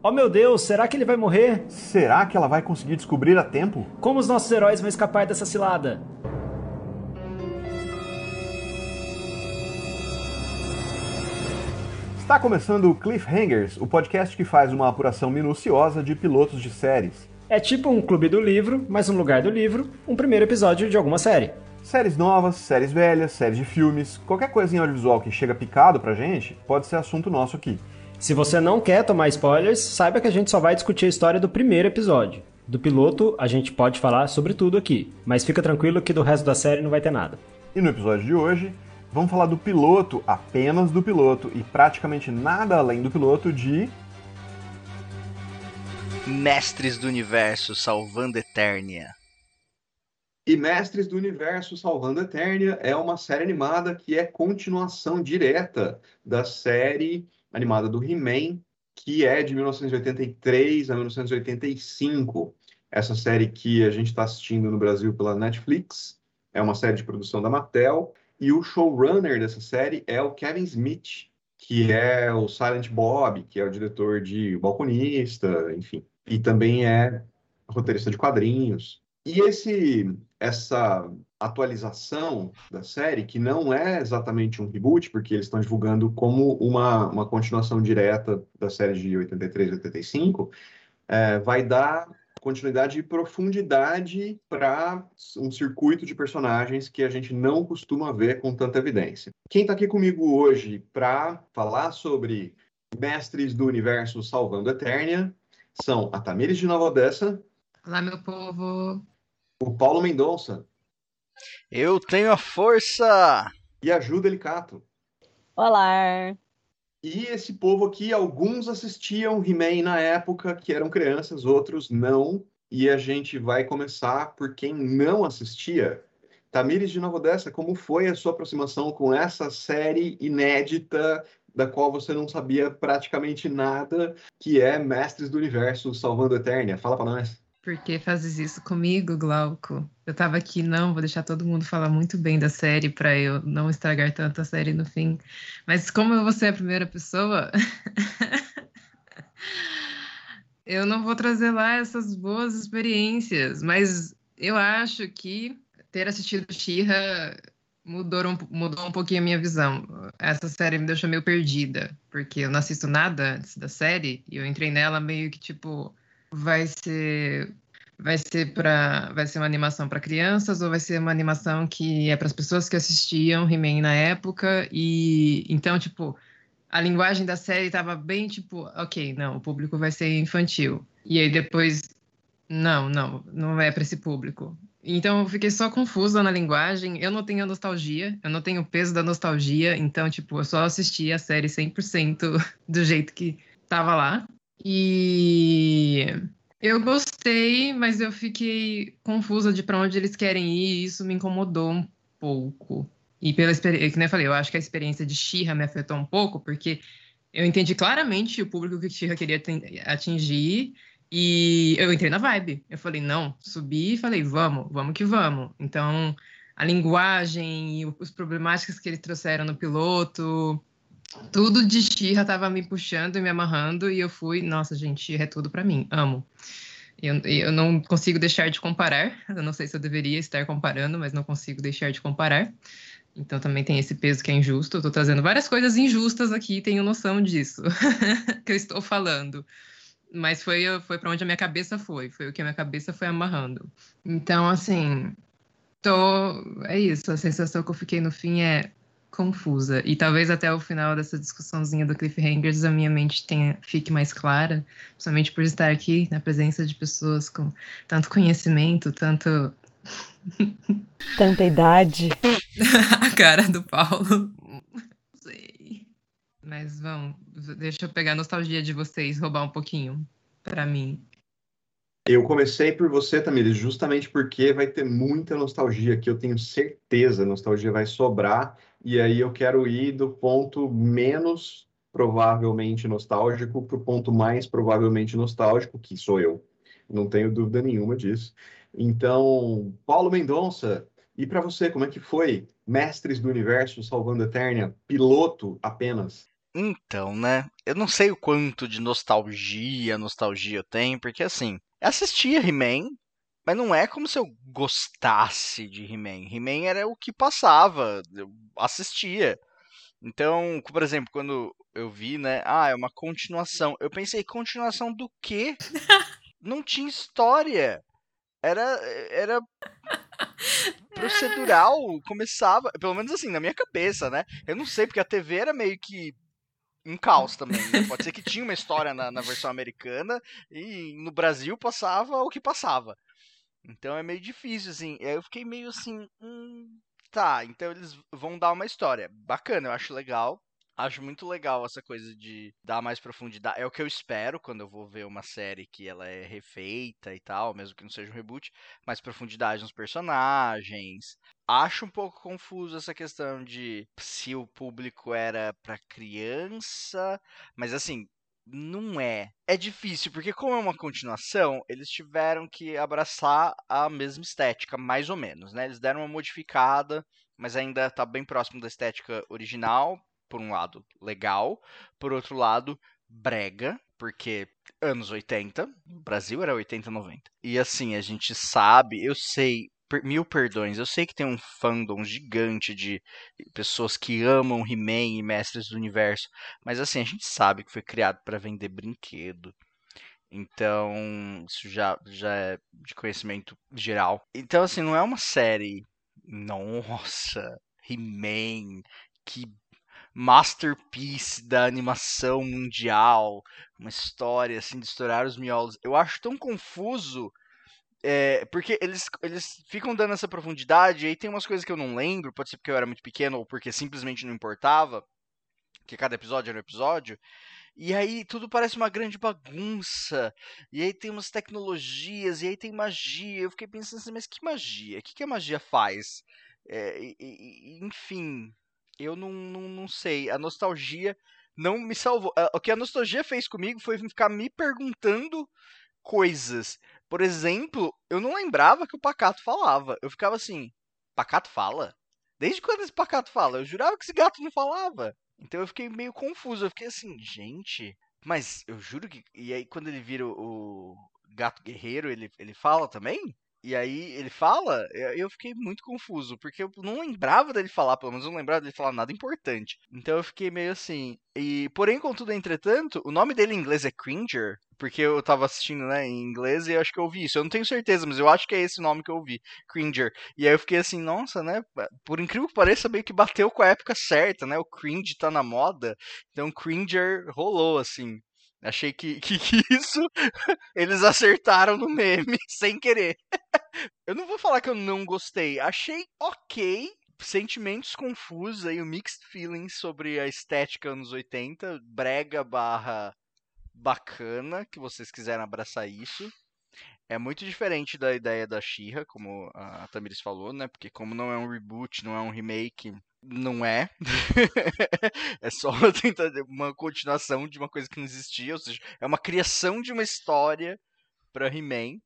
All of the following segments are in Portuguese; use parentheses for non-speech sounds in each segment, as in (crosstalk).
Oh meu Deus, será que ele vai morrer? Será que ela vai conseguir descobrir a tempo? Como os nossos heróis vão escapar dessa cilada? Está começando o Cliffhangers, o podcast que faz uma apuração minuciosa de pilotos de séries. É tipo um clube do livro, mas no lugar do livro, um primeiro episódio de alguma série. Séries novas, séries velhas, séries de filmes, qualquer coisa em audiovisual que chega picado pra gente, pode ser assunto nosso aqui. Se você não quer tomar spoilers, saiba que a gente só vai discutir a história do primeiro episódio. Do piloto, a gente pode falar sobre tudo aqui, mas fica tranquilo que do resto da série não vai ter nada. E no episódio de hoje, vamos falar do piloto, apenas do piloto, e praticamente nada além do piloto de. Mestres do Universo Salvando Eternia. E Mestres do Universo Salvando Eternia é uma série animada que é continuação direta da série animada do He-Man, que é de 1983 a 1985. Essa série que a gente está assistindo no Brasil pela Netflix é uma série de produção da Mattel. E o showrunner dessa série é o Kevin Smith, que é o Silent Bob, que é o diretor de Balconista, enfim. E também é roteirista de quadrinhos. E esse, essa atualização da série, que não é exatamente um reboot, porque eles estão divulgando como uma, uma continuação direta da série de 83 e 85, é, vai dar continuidade e profundidade para um circuito de personagens que a gente não costuma ver com tanta evidência. Quem está aqui comigo hoje para falar sobre Mestres do Universo Salvando Eternia são a Tamires de Nova Odessa. Olá, meu povo. O Paulo Mendonça. Eu tenho a força! E a Ju Delicato. Olá! E esse povo aqui, alguns assistiam He-Man na época que eram crianças, outros não. E a gente vai começar por quem não assistia. Tamires de Nova Odessa, como foi a sua aproximação com essa série inédita da qual você não sabia praticamente nada, que é Mestres do Universo Salvando Eternia? Fala para nós. Por que fazes isso comigo, Glauco? Eu tava aqui, não, vou deixar todo mundo falar muito bem da série para eu não estragar tanto a série no fim. Mas como vou ser a primeira pessoa, (laughs) eu não vou trazer lá essas boas experiências. Mas eu acho que ter assistido She-Ra mudou um, mudou um pouquinho a minha visão. Essa série me deixou meio perdida, porque eu não assisto nada antes da série e eu entrei nela meio que tipo vai ser vai ser para vai ser uma animação para crianças ou vai ser uma animação que é para as pessoas que assistiam He-Man na época? E então tipo a linguagem da série estava bem tipo ok não o público vai ser infantil. E aí depois não não não é para esse público. Então eu fiquei só confusa na linguagem. Eu não tenho nostalgia eu não tenho o peso da nostalgia. Então tipo eu só assisti a série 100% do jeito que estava lá e eu gostei, mas eu fiquei confusa de para onde eles querem ir, e isso me incomodou um pouco. E pela experiência, que nem eu falei, eu acho que a experiência de Shira me afetou um pouco, porque eu entendi claramente o público que Shira queria atingir, e eu entrei na vibe. Eu falei, não, subi e falei, vamos, vamos que vamos. Então, a linguagem e os problemáticas que eles trouxeram no piloto, tudo de Xirra tava me puxando e me amarrando, e eu fui, nossa, gente, é tudo para mim, amo. Eu, eu não consigo deixar de comparar, eu não sei se eu deveria estar comparando, mas não consigo deixar de comparar. Então também tem esse peso que é injusto. Eu tô trazendo várias coisas injustas aqui, tenho noção disso (laughs) que eu estou falando. Mas foi, foi para onde a minha cabeça foi, foi o que a minha cabeça foi amarrando. Então, assim, tô. É isso, a sensação que eu fiquei no fim é confusa. E talvez até o final dessa discussãozinha do Cliffhangers a minha mente tenha, fique mais clara, principalmente por estar aqui na presença de pessoas com tanto conhecimento, tanto. Tanta idade. (laughs) a cara do Paulo. Não sei. Mas vamos, deixa eu pegar a nostalgia de vocês, roubar um pouquinho para mim. Eu comecei por você, Tamires, justamente porque vai ter muita nostalgia que eu tenho certeza, a nostalgia vai sobrar, e aí eu quero ir do ponto menos provavelmente nostálgico para o ponto mais provavelmente nostálgico, que sou eu. Não tenho dúvida nenhuma disso. Então, Paulo Mendonça, e para você, como é que foi? Mestres do Universo Salvando Eternia, piloto apenas? Então, né? Eu não sei o quanto de nostalgia, nostalgia eu tenho, porque assim, assistia He-Man, mas não é como se eu gostasse de He-Man. He-Man era o que passava, eu assistia. Então, por exemplo, quando eu vi, né? Ah, é uma continuação. Eu pensei, continuação do quê? (laughs) não tinha história. Era, era procedural, começava, pelo menos assim, na minha cabeça, né? Eu não sei, porque a TV era meio que um caos também. Né? Pode ser que tinha uma história na, na, versão americana e no Brasil passava o que passava. Então é meio difícil, assim. Eu fiquei meio assim. Hum, tá, então eles vão dar uma história. Bacana, eu acho legal. Acho muito legal essa coisa de dar mais profundidade. É o que eu espero quando eu vou ver uma série que ela é refeita e tal, mesmo que não seja um reboot, mais profundidade nos personagens. Acho um pouco confuso essa questão de se o público era para criança, mas assim, não é. É difícil, porque como é uma continuação, eles tiveram que abraçar a mesma estética, mais ou menos, né? Eles deram uma modificada, mas ainda tá bem próximo da estética original, por um lado, legal, por outro lado, brega, porque anos 80, Brasil era 80, 90. E assim, a gente sabe, eu sei, mil perdões, eu sei que tem um fandom gigante de pessoas que amam He-Man e Mestres do Universo, mas assim, a gente sabe que foi criado para vender brinquedo. Então, isso já, já é de conhecimento geral. Então, assim, não é uma série. Nossa, He-Man, que masterpiece da animação mundial, uma história assim de estourar os miolos. Eu acho tão confuso é, porque eles, eles ficam dando essa profundidade, e aí tem umas coisas que eu não lembro, pode ser porque eu era muito pequeno ou porque simplesmente não importava, que cada episódio era um episódio. E aí tudo parece uma grande bagunça. E aí tem umas tecnologias, e aí tem magia. Eu fiquei pensando assim, mas que magia? O que, que a magia faz? É, e, e, enfim, eu não, não, não sei. A nostalgia não me salvou. O que a nostalgia fez comigo foi ficar me perguntando coisas. Por exemplo, eu não lembrava que o Pacato falava. Eu ficava assim, Pacato fala? Desde quando esse Pacato fala? Eu jurava que esse gato não falava. Então eu fiquei meio confuso. Eu fiquei assim, gente, mas eu juro que. E aí quando ele vira o, gato guerreiro, ele, ele fala também? E aí ele fala, eu fiquei muito confuso, porque eu não lembrava dele falar, pelo menos eu não lembrava dele falar nada importante. Então eu fiquei meio assim. E, porém, contudo, entretanto, o nome dele em inglês é Cringer, porque eu tava assistindo, né, em inglês e eu acho que eu ouvi isso. Eu não tenho certeza, mas eu acho que é esse nome que eu ouvi, Cringer. E aí eu fiquei assim, nossa, né, por incrível que pareça, meio que bateu com a época certa, né, o cringe tá na moda, então Cringer rolou, assim. Achei que, que, (laughs) isso eles acertaram no meme (laughs) sem querer. eu não vou falar que eu não gostei. Achei ok. Sentimentos confusos aí, o mixed feelings sobre a estética anos 80, brega barra bacana, que vocês quiserem abraçar isso. É muito diferente da ideia da Shira, como a Tamiris falou, né? Porque como não é um reboot, não é um remake, não é. (laughs) é só (laughs) uma continuação de uma coisa que não existia, ou seja, é uma criação de uma história para He-Man.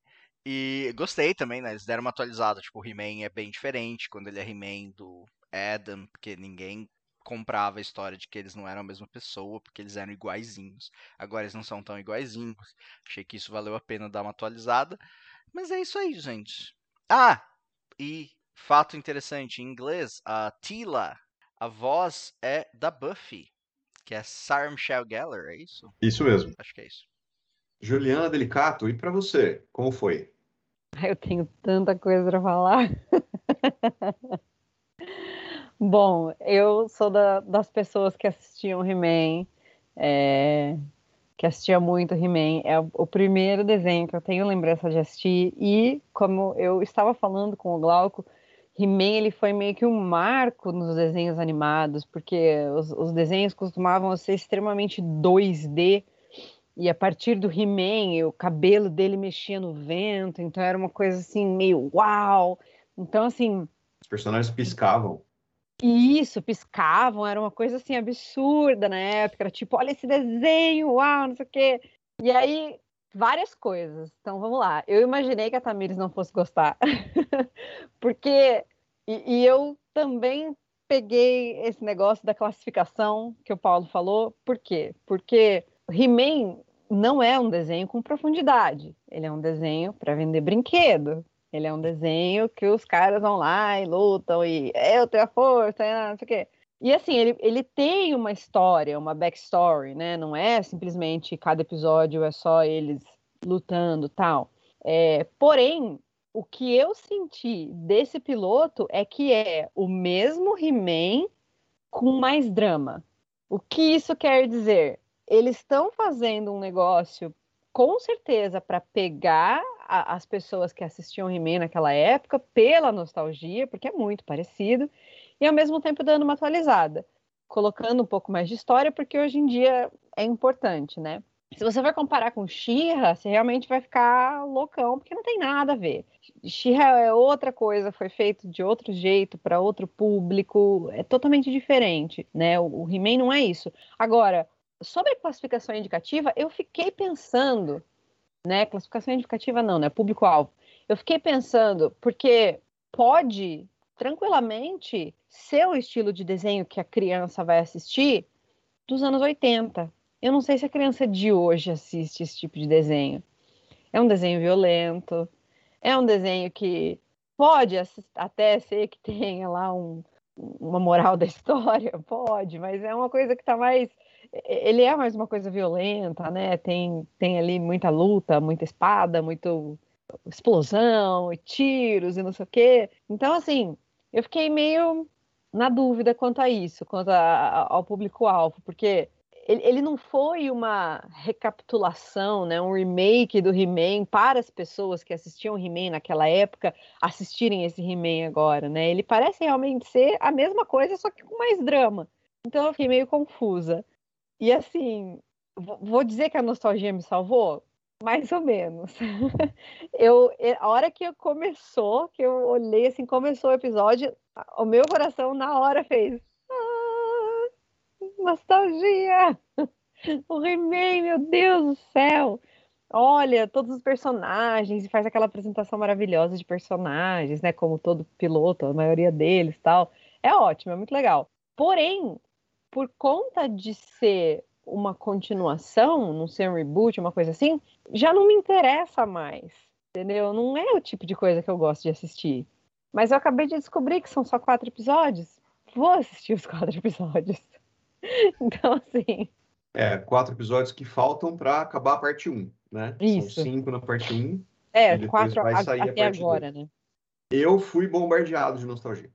E gostei também, né? Eles deram uma atualizada, tipo, o He-Man é bem diferente quando ele é He-Man do Adam, porque ninguém comprava a história de que eles não eram a mesma pessoa, porque eles eram iguaizinhos. Agora eles não são tão iguaizinhos. Achei que isso valeu a pena dar uma atualizada. Mas é isso aí, gente. Ah, e Fato interessante, em inglês, a Tila, a voz é da Buffy, que é Sarah Michelle Gellar, é isso? Isso mesmo. Acho que é isso. Juliana Delicato, e para você, como foi? Eu tenho tanta coisa para falar. (laughs) Bom, eu sou da, das pessoas que assistiam He-Man, é, que assistia muito He-Man. É o, o, primeiro desenho que eu tenho lembrança de assistir. E, como eu estava falando com o Glauco, He-Man ele foi meio que um marco nos desenhos animados, porque os, os, desenhos costumavam ser extremamente 2D, e a partir do He-Man, o cabelo dele mexia no vento, então era uma coisa assim, meio uau! Então, assim. Os personagens piscavam. Isso, piscavam, era uma coisa assim absurda na época, era tipo, olha esse desenho, uau, não sei o quê. E aí, várias coisas. Então vamos lá. Eu imaginei que a Tamires não fosse gostar. (laughs) Porque. E, e, eu também peguei esse negócio da classificação que o Paulo falou. Por quê? Porque He-Man não é um desenho com profundidade. Ele é um desenho para vender brinquedo. Ele é um desenho que os caras vão lá e lutam e eu tenho a força, não sei o quê. E assim, ele, ele tem uma história, uma backstory, né? Não é simplesmente cada episódio é só eles lutando tal. É, porém, o que eu senti desse piloto é que é o mesmo He-Man com mais drama. O que isso quer dizer? Eles estão fazendo um negócio com certeza para pegar a, as pessoas que assistiam He-Man naquela época pela nostalgia, porque é muito parecido, e ao mesmo tempo dando uma atualizada, colocando um pouco mais de história, porque hoje em dia é importante, né? Se você vai comparar com Shira, você realmente vai ficar loucão, porque não tem nada a ver. Shira é outra coisa, foi feito de outro jeito, para outro público, é totalmente diferente, né? O, He-Man não é isso. Agora, sobre classificação indicativa, eu fiquei pensando, né? Classificação indicativa não, né? Público-alvo. Eu fiquei pensando, porque pode tranquilamente ser o estilo de desenho que a criança vai assistir dos anos 80 eu não sei se a criança de hoje assiste esse tipo de desenho. É um desenho violento, é um desenho que pode até ser que tenha lá um, uma moral da (laughs) história, pode, mas é uma coisa que está mais. Ele é mais uma coisa violenta, né? Tem, tem ali muita luta, muita espada, muito explosão e tiros e não sei o quê. Então, assim, eu fiquei meio na dúvida quanto a isso, quanto a, ao público-alvo, porque ele, ele não foi uma recapitulação, né, um remake do He-Man para as pessoas que assistiam He-Man naquela época assistirem esse He-Man agora, né? Ele parece realmente ser a mesma coisa, só que com mais drama. Então eu fiquei meio confusa. E assim, vou dizer que a nostalgia me salvou? Mais ou menos. (laughs) eu, a hora que começou, que eu olhei assim, começou o episódio, o meu coração na hora fez nostalgia! (laughs) O He-Man, meu Deus do céu! Olha, todos os personagens, e faz aquela apresentação maravilhosa de personagens, né? Como todo piloto, a maioria deles tal. É ótimo, é muito legal. Porém, por conta de ser uma continuação, não ser um reboot, uma coisa assim, já não me interessa mais. Entendeu? Não é o tipo de coisa que eu gosto de assistir. Mas eu acabei de descobrir que são só quatro episódios. Vou assistir os (laughs) quatro episódios. então, assim. É, quatro episódios que faltam para acabar a parte 1, né? Isso. São cinco na parte 1. É, quatro vai sair até agora, 2. né? Eu fui bombardeado de nostalgia.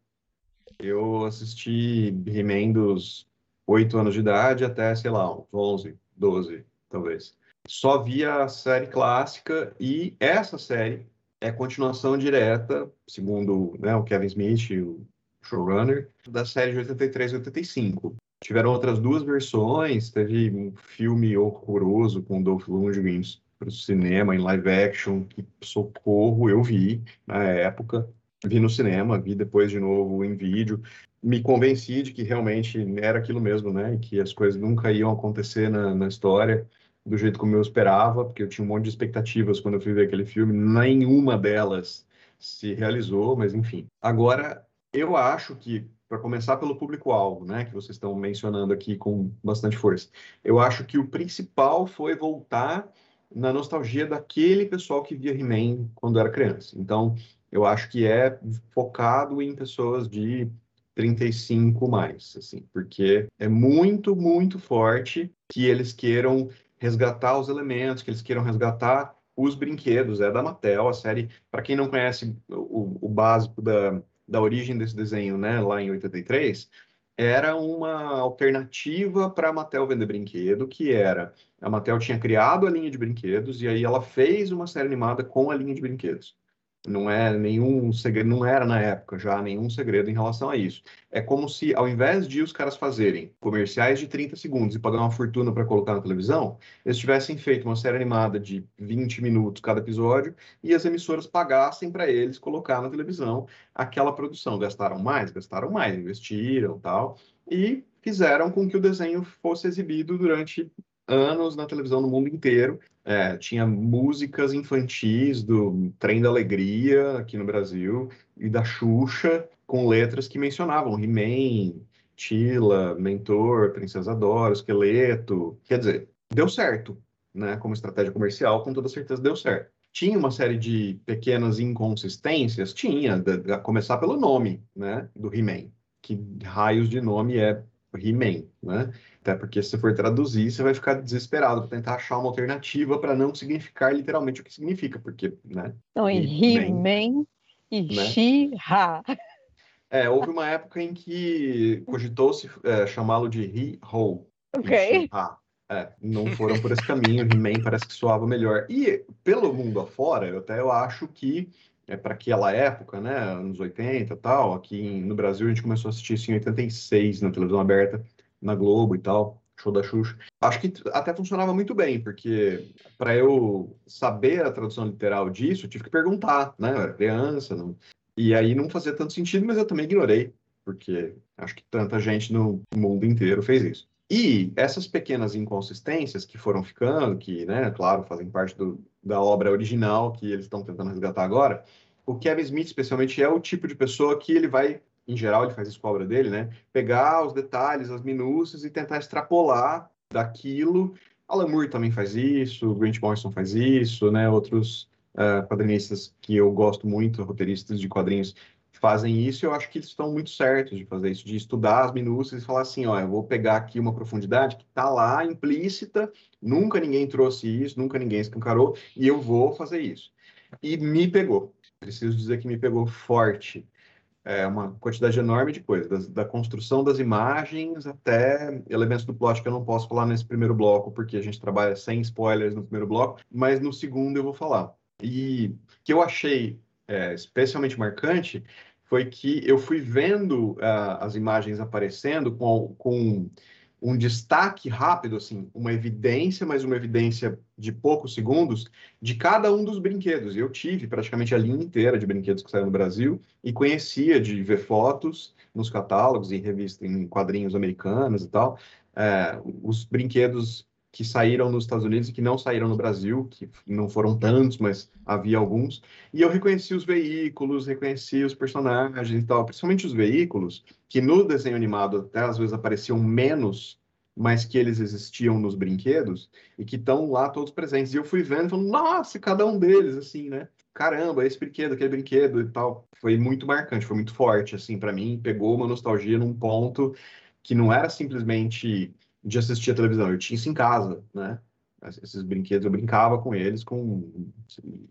Eu assisti He-Man dos 8 anos de idade até, sei lá, uns 11, 12, talvez. Só via a série clássica e essa série é continuação direta, segundo né, o Kevin Smith, o showrunner, da série de 83 e 85. Tiveram outras duas versões, teve um filme horroroso com Dolph Lundgren para o cinema, em live action, que socorro, eu vi na época, vi no cinema, vi depois de novo em vídeo, me convenci de que realmente era aquilo mesmo, né, e que as coisas nunca iam acontecer na, na história do jeito como eu esperava, porque eu tinha um monte de expectativas quando eu fui ver aquele filme, nenhuma delas se realizou, mas enfim. Agora, eu acho que para começar pelo público-alvo, né, que vocês estão mencionando aqui com bastante força. Eu acho que o principal foi voltar na nostalgia daquele pessoal que via He-Man quando era criança. Então, eu acho que é focado em pessoas de 35 mais, assim, porque é muito, muito forte que eles queiram resgatar os elementos, que eles queiram resgatar os brinquedos, é da Mattel, a série, para quem não conhece o, o básico da, da origem desse desenho, né, lá em 83, era uma alternativa para a Mattel vender brinquedo, que era a Mattel tinha criado a linha de brinquedos e aí ela fez uma série animada com a linha de brinquedos. Não é nenhum segredo, não era na época já nenhum segredo em relação a isso. É como se, ao invés de os caras fazerem comerciais de 30 segundos e pagar uma fortuna para colocar na televisão, eles tivessem feito uma série animada de 20 minutos cada episódio e as emissoras pagassem para eles colocar na televisão aquela produção. Gastaram mais? Gastaram mais, investiram tal, e fizeram com que o desenho fosse exibido durante anos na televisão no mundo inteiro. É, tinha músicas infantis do Trem da Alegria aqui no Brasil e da Xuxa com letras que mencionavam He-Man, Tila, Mentor, Princesa Dora, Esqueleto. Quer dizer, deu certo, né? Como estratégia comercial, com toda certeza deu certo. Tinha uma série de pequenas inconsistências? Tinha, a começar pelo nome, né? Do He-Man. Que raios de nome é He-Man, né? Até porque se você for traduzir, você vai ficar desesperado para tentar achar uma alternativa para não significar literalmente o que significa, porque, né? Não, e He-Man e né? She-Ha. É, houve uma época em que cogitou-se é, chamá-lo de He-Ho. Ok. É, não foram por esse caminho, He-Man parece que soava melhor. E pelo mundo afora, eu até eu acho que é para aquela época, né, anos 80 e tal, aqui no Brasil a gente começou a assistir isso em 86 na televisão aberta, na Globo e tal, show da Xuxa. Acho que até funcionava muito bem, porque para eu saber a tradução literal disso, eu tive que perguntar, né, eu era criança, não... e aí não fazia tanto sentido, mas eu também ignorei, porque acho que tanta gente no mundo inteiro fez isso. E essas pequenas inconsistências que foram ficando, que, né, claro, fazem parte do, da obra original que eles estão tentando resgatar agora, o Kevin Smith, especialmente, é o tipo de pessoa que ele vai, em geral, ele faz isso com a obra dele, né, pegar os detalhes, as minúcias e tentar extrapolar daquilo. Alan Moore também faz isso, Grant Morrison faz isso, né, outros uh, quadrinistas que eu gosto muito, roteiristas de quadrinhos, fazem isso, eu acho que eles estão muito certos de fazer isso, de estudar as minúcias e falar assim, ó, eu vou pegar aqui uma profundidade que está lá, implícita, nunca ninguém trouxe isso, nunca ninguém escancarou, e eu vou fazer isso. E me pegou. Preciso dizer que me pegou forte. É uma quantidade enorme de coisas, da, da construção das imagens até elementos do plot que eu não posso falar nesse primeiro bloco, porque a gente trabalha sem spoilers no primeiro bloco, mas no segundo eu vou falar. E que eu achei é, especialmente marcante foi que eu fui vendo uh, as imagens aparecendo com, com um destaque rápido, assim, uma evidência, mas uma evidência de poucos segundos, de cada um dos brinquedos. Eu tive praticamente a linha inteira de brinquedos que saíram no Brasil e conhecia de ver fotos nos catálogos, em revistas, em quadrinhos americanos e tal, é, os brinquedos que saíram nos Estados Unidos e que não saíram no Brasil, que não foram tantos, mas havia alguns. E eu reconheci os veículos, reconheci os personagens e tal, principalmente os veículos, que no desenho animado até às vezes apareciam menos, mas que eles existiam nos brinquedos e que estão lá todos presentes. E eu fui vendo falando, nossa, cada um deles, assim, né? Caramba, esse brinquedo, aquele brinquedo e tal. Foi muito marcante, foi muito forte, assim, para mim. Pegou uma nostalgia num ponto que não era simplesmente de assistir a televisão. Eu tinha isso em casa, né? Esses brinquedos, eu brincava com eles, com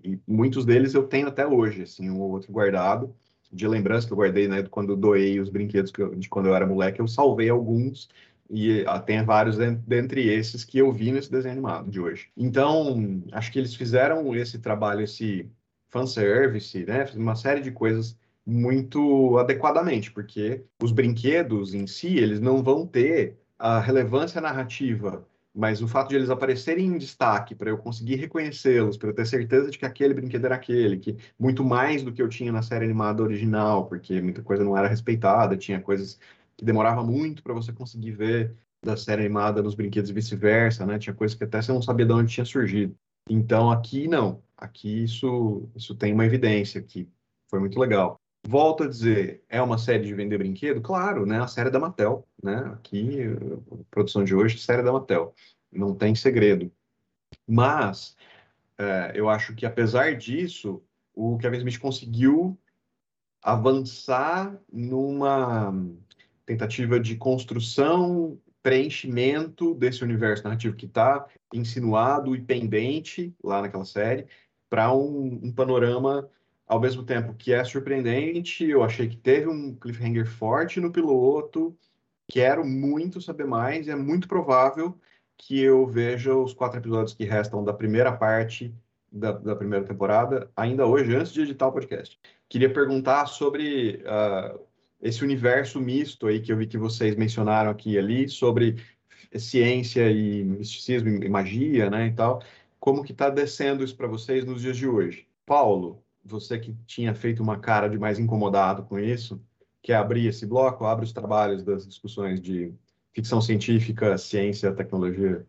e muitos deles eu tenho até hoje, assim, um ou outro guardado de lembrança que eu guardei, né? Quando doei os brinquedos eu, de quando eu era moleque, eu salvei alguns e ah, tem vários dentre esses que eu vi nesse desenho animado de hoje. Então, acho que eles fizeram esse trabalho, esse fanservice, né? Uma série de coisas muito adequadamente, porque os brinquedos em si, eles não vão ter a relevância narrativa, mas o fato de eles aparecerem em destaque para eu conseguir reconhecê-los, para eu ter certeza de que aquele brinquedo era aquele, que muito mais do que eu tinha na série animada original, porque muita coisa não era respeitada, tinha coisas que demorava muito para você conseguir ver da série animada nos brinquedos e vice-versa, né? Tinha coisas que até você não sabia de onde tinha surgido. Então aqui não, aqui isso isso tem uma evidência que foi muito legal. Volto a dizer, é uma série de vender brinquedo? Claro, né? A série da Mattel, né? Aqui, produção de hoje, série da Mattel. Não tem segredo. Mas, é, eu acho que, apesar disso, o Kevin Smith conseguiu avançar numa tentativa de construção, preenchimento desse universo narrativo que está insinuado e pendente lá naquela série, para um, um panorama ao mesmo tempo que é surpreendente, eu achei que teve um cliffhanger forte no piloto, quero muito saber mais, é muito provável que eu veja os quatro episódios que restam da primeira parte da, da primeira temporada, ainda hoje, antes de editar o podcast. Queria perguntar sobre uh, esse universo misto aí que eu vi que vocês mencionaram aqui e ali, sobre ciência e misticismo e magia, né, e tal. Como que está descendo isso para vocês nos dias de hoje? Paulo, você que tinha feito uma cara de mais incomodado com isso, quer abrir esse bloco? Abre os trabalhos das discussões de ficção científica, ciência, tecnologia.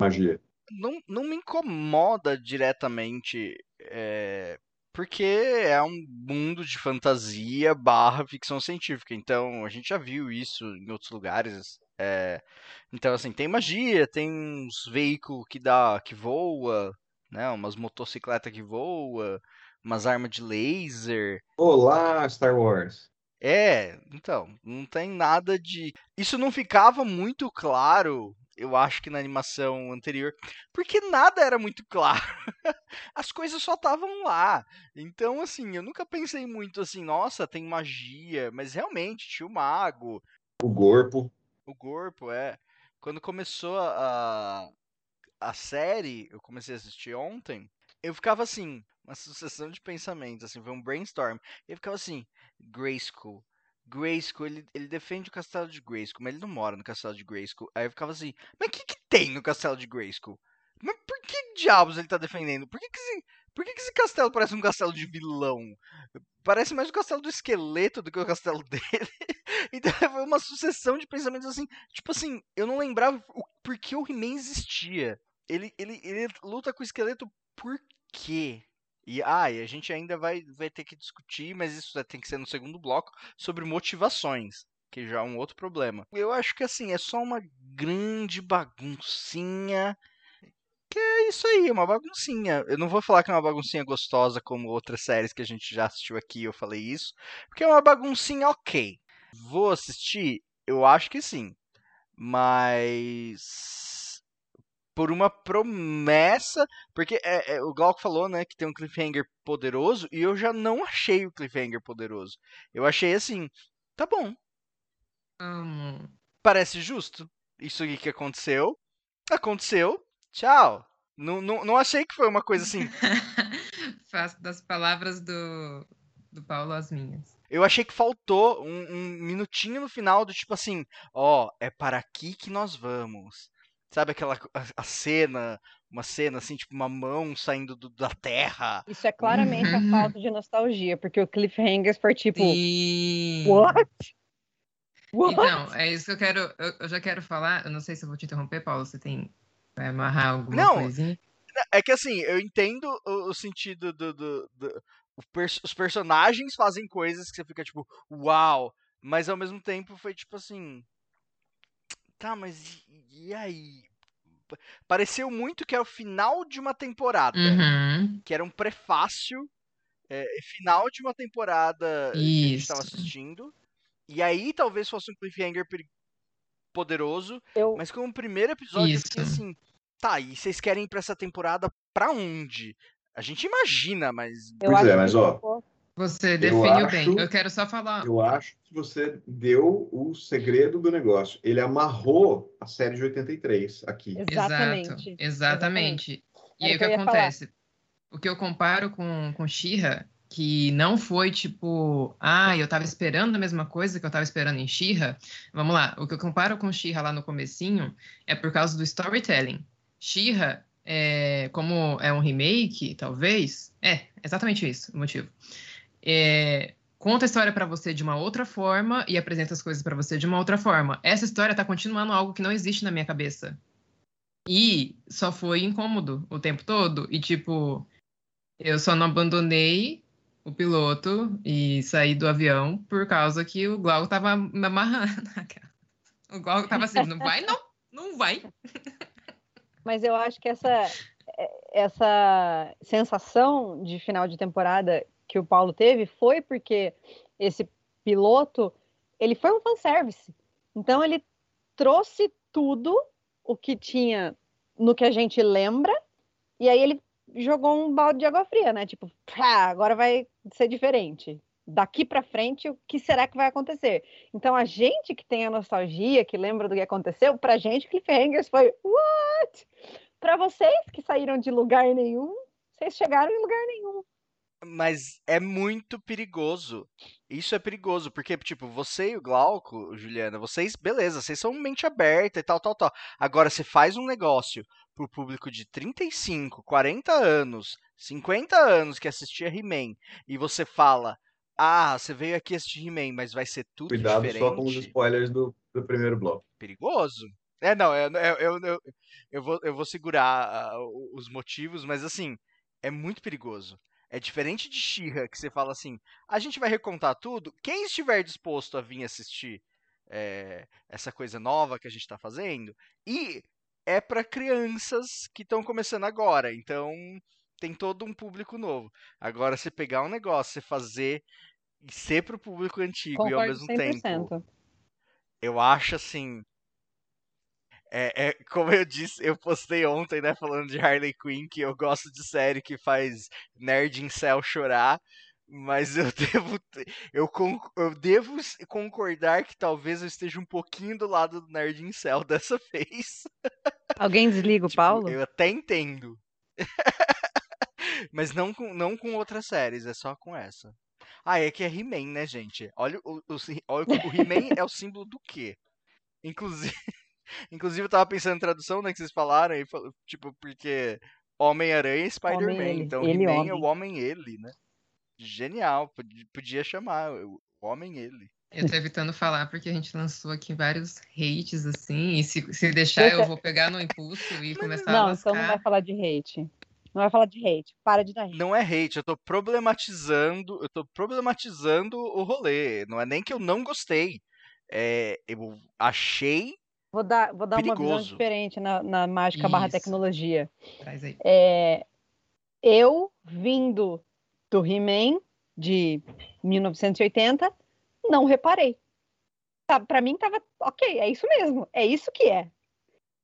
magia. Não, não me incomoda diretamente, é, porque é um mundo de fantasia barra ficção científica. Então, a gente já viu isso em outros lugares. é, então, assim, tem magia, tem uns veículos que dá, que voa, né? Umas motocicletas que voa, umas armas de laser. Olá, Star Wars. É, então, não tem nada de. Isso não ficava muito claro, eu acho que na animação anterior, porque nada era muito claro. (laughs) As coisas só estavam lá. Então, assim, eu nunca pensei muito assim, nossa, tem magia, mas realmente tinha o mago, O corpo. o corpo, é. Quando começou a, a série, eu comecei a assistir ontem, eu ficava assim, uma sucessão de pensamentos, assim, foi um brainstorm. Eu ficava assim, Grayskull. Grayskull, ele, ele defende o castelo de Grayskull, mas ele não mora no castelo de Grayskull. Aí eu ficava assim, mas o que que tem no castelo de Grayskull? Mas por que diabos ele tá defendendo? Por que que esse, por que que esse castelo parece um castelo de vilão? Parece mais o castelo do esqueleto do que o castelo (laughs) dele. Então (laughs) foi uma sucessão de pensamentos assim. Tipo assim, eu não lembrava o, por que o He-Man existia. Ele, ele, ele luta com o esqueleto por quê? E, ah, e a gente ainda vai, vai ter que discutir, mas isso tem que ser no segundo bloco, sobre motivações, que já é um outro problema. Eu acho que assim, é só uma grande baguncinha. Que é isso aí, uma baguncinha. Eu não vou falar que é uma baguncinha gostosa como outras séries que a gente já assistiu aqui, eu falei isso. Porque é uma baguncinha ok. Vou assistir? Eu acho que sim. Mas. Por uma promessa. Porque é, é, o Glauco falou, né, que tem um cliffhanger poderoso. E eu já não achei o cliffhanger poderoso. Eu achei assim. Tá bom. Amo. Parece justo. Isso aqui que aconteceu. Aconteceu. Tchau. Não, não, não achei que foi uma coisa assim. (laughs) Faço das palavras do, do Paulo as minhas. Eu achei que faltou um, um minutinho no final do tipo assim, ó, é para aqui que nós vamos. Sabe aquela a, a cena, uma cena assim, tipo uma mão saindo do- da terra. Isso é claramente a Uhum. falta de nostalgia, porque o Cliffhanger foi tipo, Sim. what? What? Então, é isso que eu quero. Eu, eu já quero falar. Eu não sei se eu vou te interromper, Paulo. Você tem. Vai amarrar alguma Não. coisinha? É que assim, eu entendo o, o sentido do. do- do- o pers- os personagens fazem coisas que você fica tipo, uau! Mas ao mesmo tempo foi tipo assim. Tá, mas e, aí? Pa- Pareceu muito que é o final de uma temporada. Uhum. que era um prefácio, é, final de uma temporada que a gente estava Isso. assistindo. E aí talvez fosse um cliffhanger poderoso, Eu, mas como primeiro episódio eu fiquei Isso. assim, tá, e vocês querem ir pra essa temporada pra onde? A gente imagina, mas eu Pois acho é, que mas, ó, Você Eu definiu acho- bem. Eu quero só falar. Eu acho que você deu o segredo do negócio. Ele amarrou a série de 83 aqui. Exatamente. Exato, exatamente. E aí o que ia falar. acontece? O que eu comparo com, com She-Ra, que não foi tipo, ah, eu tava esperando a mesma coisa que eu tava esperando em She-Ra. Vamos lá, o que eu comparo com She-Ra lá no comecinho é por causa do storytelling. She-Ra, é, como é um remake, talvez, é exatamente isso o motivo. É, conta a história pra você de uma outra forma e apresenta as coisas pra você de uma outra forma. Essa história tá continuando algo que não existe na minha cabeça. E só foi incômodo o tempo todo. E, tipo, eu só não abandonei o piloto e saí do avião por causa que o Glauco tava me amarrando. O Glauco tava assim, não vai não, não vai. Mas eu acho que essa, é- essa sensação de final de temporada que o Paulo teve foi porque esse piloto, ele foi um fanservice. Então ele trouxe tudo o que tinha no que a gente lembra, e aí ele jogou um balde de água fria, né? Tipo, pá, agora vai ser diferente. Daqui pra frente, o que será que vai acontecer? Então a gente que tem a nostalgia, que lembra do que aconteceu, pra gente Cliffhangers foi what? Pra vocês que saíram de lugar nenhum, vocês chegaram em lugar nenhum. Mas é muito perigoso. Isso é perigoso, porque, tipo, você e o Glauco, Juliana, vocês, beleza, vocês são mente aberta e tal, tal, tal. Agora, você faz um negócio pro público de 35, 40 anos, 50 anos que assistia He-Man, e você fala, ah, você veio aqui assistir He-Man, mas vai ser tudo Cuidado diferente. só com os spoilers do, do primeiro bloco. Perigoso. É, não, eu, eu, eu, eu, vou, eu vou segurar uh, os motivos, mas assim, é muito perigoso. É diferente de Shira, que você fala assim: a gente vai recontar tudo. Quem estiver disposto a vir assistir é, essa coisa nova que a gente está fazendo, e é para crianças que estão começando agora, então tem todo um público novo. Agora, se pegar um negócio, você fazer e ser para o público antigo Concordo e ao mesmo 100%. tempo. Eu acho assim. É, é, como eu disse, eu postei ontem, né, falando de Harley Quinn, que eu gosto de série que faz nerd em céu chorar, mas eu (laughs) devo, eu, eu devo concordar que talvez eu esteja um pouquinho do lado do nerd em céu (laughs) dessa vez. Alguém desliga o tipo, Paulo? Eu até entendo. (laughs) mas não com, não com outras séries, é só com essa. Ah, é que é He-Man, né, gente? Olha, o, o, o, o He-Man é o símbolo do quê? Inclusive, inclusive eu tava pensando em tradução, né, que vocês falaram, e, tipo, porque Homem-Aranha e Spider-Man. Então, He-Man é o Homem-Ele, né? Genial, podia chamar o Homem-Ele. Eu tô evitando falar porque a gente lançou aqui vários hates, assim, e se, se deixar Deixa... eu vou pegar no impulso e (laughs) começar não, a. Não, então não vai falar de hate. Não vai falar de hate. Para de dar hate. Não é hate, eu tô problematizando, eu tô problematizando o rolê. Não é nem que eu não gostei. É, eu achei. Vou dar, vou dar uma visão diferente na, na mágica Isso. barra tecnologia. Traz aí. É, eu, vindo do He-Man de 1980, não reparei. Tá, para mim tava ok, é isso mesmo, é isso que é.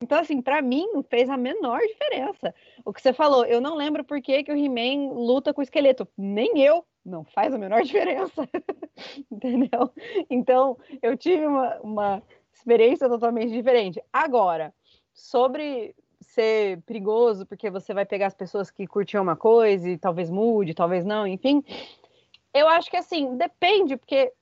Então, assim, para mim não fez a menor diferença. O que você falou, eu não lembro por que, que o He-Man luta com o esqueleto. Nem eu. Não faz a menor (laughs) diferença. Entendeu? Então, eu tive uma, uma experiência totalmente diferente. Agora, sobre ser perigoso, porque você vai pegar as pessoas que curtiam uma coisa e talvez mude, talvez não, enfim. Eu acho que, assim, depende, porque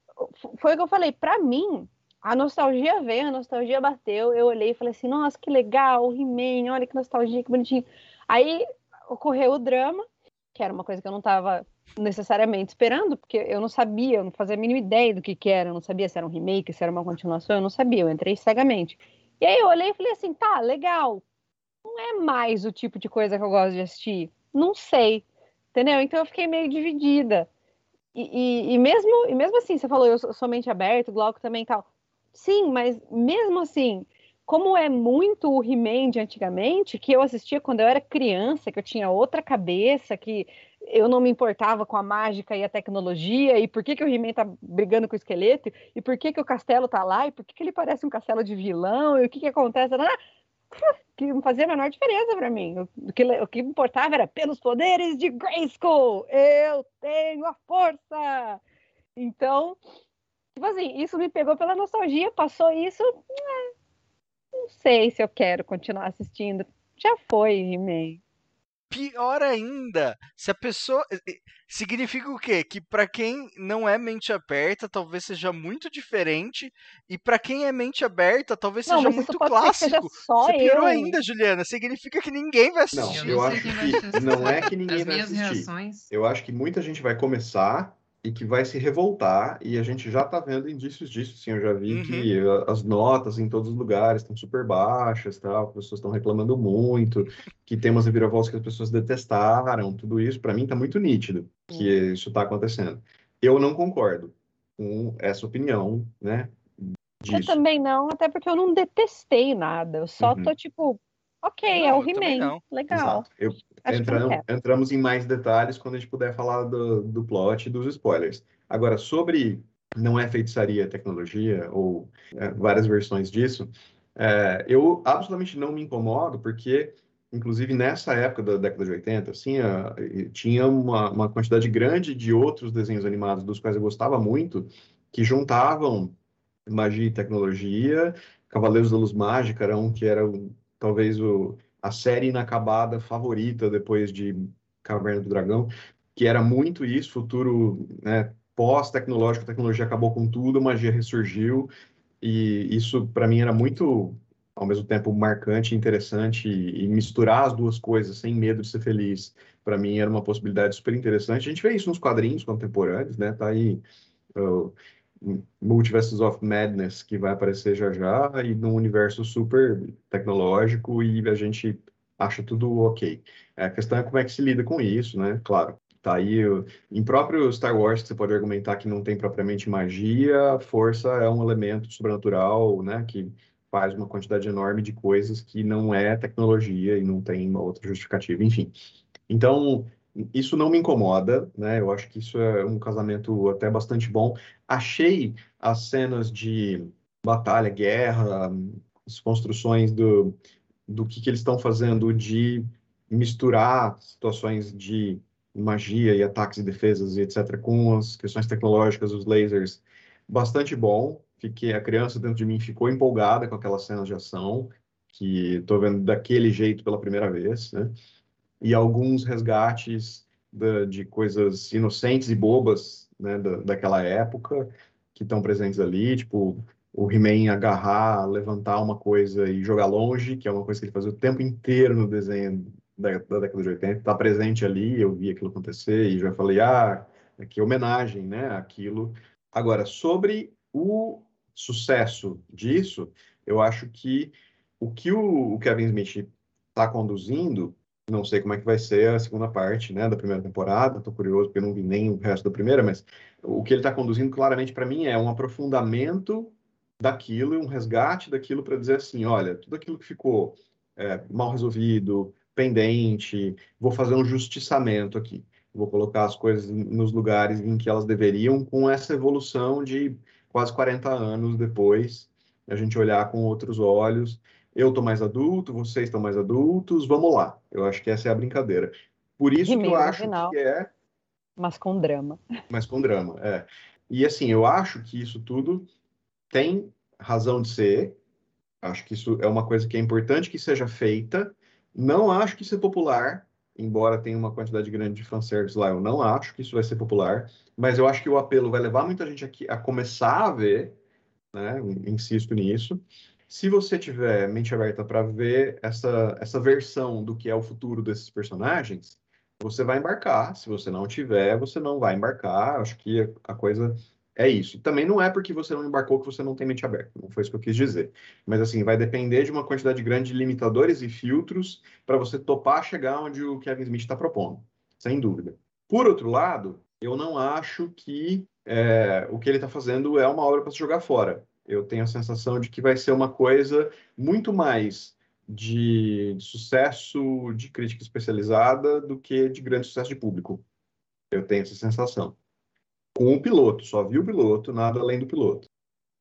foi o que eu falei. Para mim, a nostalgia veio, a nostalgia bateu. Eu olhei e falei assim: nossa, que legal, He-Man, olha que nostalgia, que bonitinho. Aí ocorreu o drama, que era uma coisa que eu não estava necessariamente esperando, porque eu não sabia, eu não fazia a mínima ideia do que, que era, eu não sabia se era um remake, se era uma continuação, eu não sabia, eu entrei cegamente. E aí eu olhei e falei assim: tá, legal. Não é mais o tipo de coisa que eu gosto de assistir. Não sei. Entendeu? Então eu fiquei meio dividida. E, e, e mesmo, e mesmo assim, você falou, eu sou mente aberta, Glauco também e tal. Sim, mas mesmo assim, como é muito o He-Man de antigamente, que eu assistia quando eu era criança, que eu tinha outra cabeça, que eu não me importava com a mágica e a tecnologia, e por que, que o He-Man tá brigando com o esqueleto, e por que, que o castelo tá lá, e por que, que ele parece um castelo de vilão, e o que, que acontece. Que não fazia a menor diferença para mim. O que, o que importava era pelos poderes de Grayskull, eu tenho a força. Então, Tipo assim, isso me pegou pela nostalgia, passou isso. É, não sei se eu quero continuar assistindo. Já foi, He-Man. Pior ainda, se a pessoa. Significa o quê? Que para quem não é mente aberta, talvez seja muito diferente. E para quem é mente aberta, talvez não, seja muito clássico. Seja só Você piorou eu. ainda, Juliana. Significa que ninguém vai assistir. Não, eu, eu acho que não é que ninguém vai assistir. Reações... Eu acho que muita gente vai começar e que vai se revoltar, e a gente já está vendo indícios disso, sim, eu já vi uhum. que as notas em todos os lugares estão super baixas, tá? as pessoas estão reclamando muito, que tem umas reviravoltas que as pessoas detestaram, tudo isso, para mim está muito nítido que uhum. isso está acontecendo. Eu não concordo com essa opinião, né? Disso. Eu também não, até porque eu não detestei nada, eu só uhum. tô tipo, ok, não, é o He-Man, legal. Eu, entramos, entramos em mais detalhes quando a gente puder falar do, do plot e dos spoilers. Agora, sobre não é feitiçaria é tecnologia, ou é, várias versões disso, é, eu absolutamente não me incomodo, porque, inclusive, nessa época da década de 80, assim, a, tinha uma, uma quantidade grande de outros desenhos animados, dos quais eu gostava muito, que juntavam magia e tecnologia. Cavaleiros da Luz Mágica era um que era talvez o, a série inacabada favorita depois de Caverna do Dragão, que era muito isso, futuro né, pós-tecnológico, a tecnologia acabou com tudo, a magia ressurgiu, e isso para mim era muito, ao mesmo tempo, marcante, interessante, e, misturar as duas coisas sem medo de ser feliz, para mim era uma possibilidade super interessante. A gente vê isso nos quadrinhos contemporâneos, né? Tá aí uh, Multiverses of Madness, que vai aparecer já já, e num universo super tecnológico, e a gente acha tudo ok. A questão é como é que se lida com isso, né? Claro, tá aí, em próprio Star Wars, você pode argumentar que não tem propriamente magia, força é um elemento sobrenatural, né? Que faz uma quantidade enorme de coisas que não é tecnologia e não tem uma outra justificativa, enfim. Então, isso não me incomoda, né? Eu acho que isso é um casamento até bastante bom. Achei as cenas de batalha, guerra, as construções do, do que, que eles estão fazendo de misturar situações de magia e ataques e defesas e etc. com as questões tecnológicas, os lasers, bastante bom. Fiquei, a criança dentro de mim ficou empolgada com aquelas cenas de ação, que estou vendo daquele jeito pela primeira vez, né? E alguns resgates da, de coisas inocentes e bobas né, da, daquela época que estão presentes ali, tipo o He-Man agarrar, levantar uma coisa e jogar longe, que é uma coisa que ele fazia o tempo inteiro no desenho da, da década de 80, está presente ali, eu vi aquilo acontecer e já falei, ah, que homenagem, né, aquilo. Agora, sobre o sucesso disso, eu acho que o que o Kevin Smith está conduzindo não sei como é que vai ser a segunda parte, né, da primeira temporada. Estou curioso porque eu não vi nem o resto da primeira, mas o que ele está conduzindo claramente para mim é um aprofundamento daquilo e um resgate daquilo para dizer assim, olha, tudo aquilo que ficou é, mal resolvido, pendente, vou fazer um justiçamento aqui. Vou colocar as coisas nos lugares em que elas deveriam, com essa evolução de quase 40 anos depois, a gente olhar com outros olhos eu estou mais adulto, vocês estão mais adultos, vamos lá. Eu acho que essa é a brincadeira. Por isso que eu acho final, que é. Mas com drama. Mas com drama, é. E assim, eu acho que isso tudo tem razão de ser. Acho que isso é uma coisa que é importante que seja feita. Não acho que isso é popular, embora tenha uma quantidade grande de fanservice lá, eu não acho que isso vai ser popular. Mas eu acho que o apelo vai levar muita gente aqui a começar a ver, né? Insisto nisso. Se você tiver mente aberta para ver essa, essa versão do que é o futuro desses personagens, você vai embarcar. Se você não tiver, você não vai embarcar. Acho que a coisa é isso. Também não é porque você não embarcou que você não tem mente aberta. Não foi isso que eu quis dizer. Mas assim, vai depender de uma quantidade grande de limitadores e filtros para você topar chegar onde o Kevin Smith está propondo. Sem dúvida. Por outro lado, eu não acho que é, o que ele está fazendo é uma obra para se jogar fora eu tenho a sensação de que vai ser uma coisa muito mais de, sucesso de crítica especializada do que de grande sucesso de público. Eu tenho essa sensação. Com o piloto, só vi o piloto, nada além do piloto.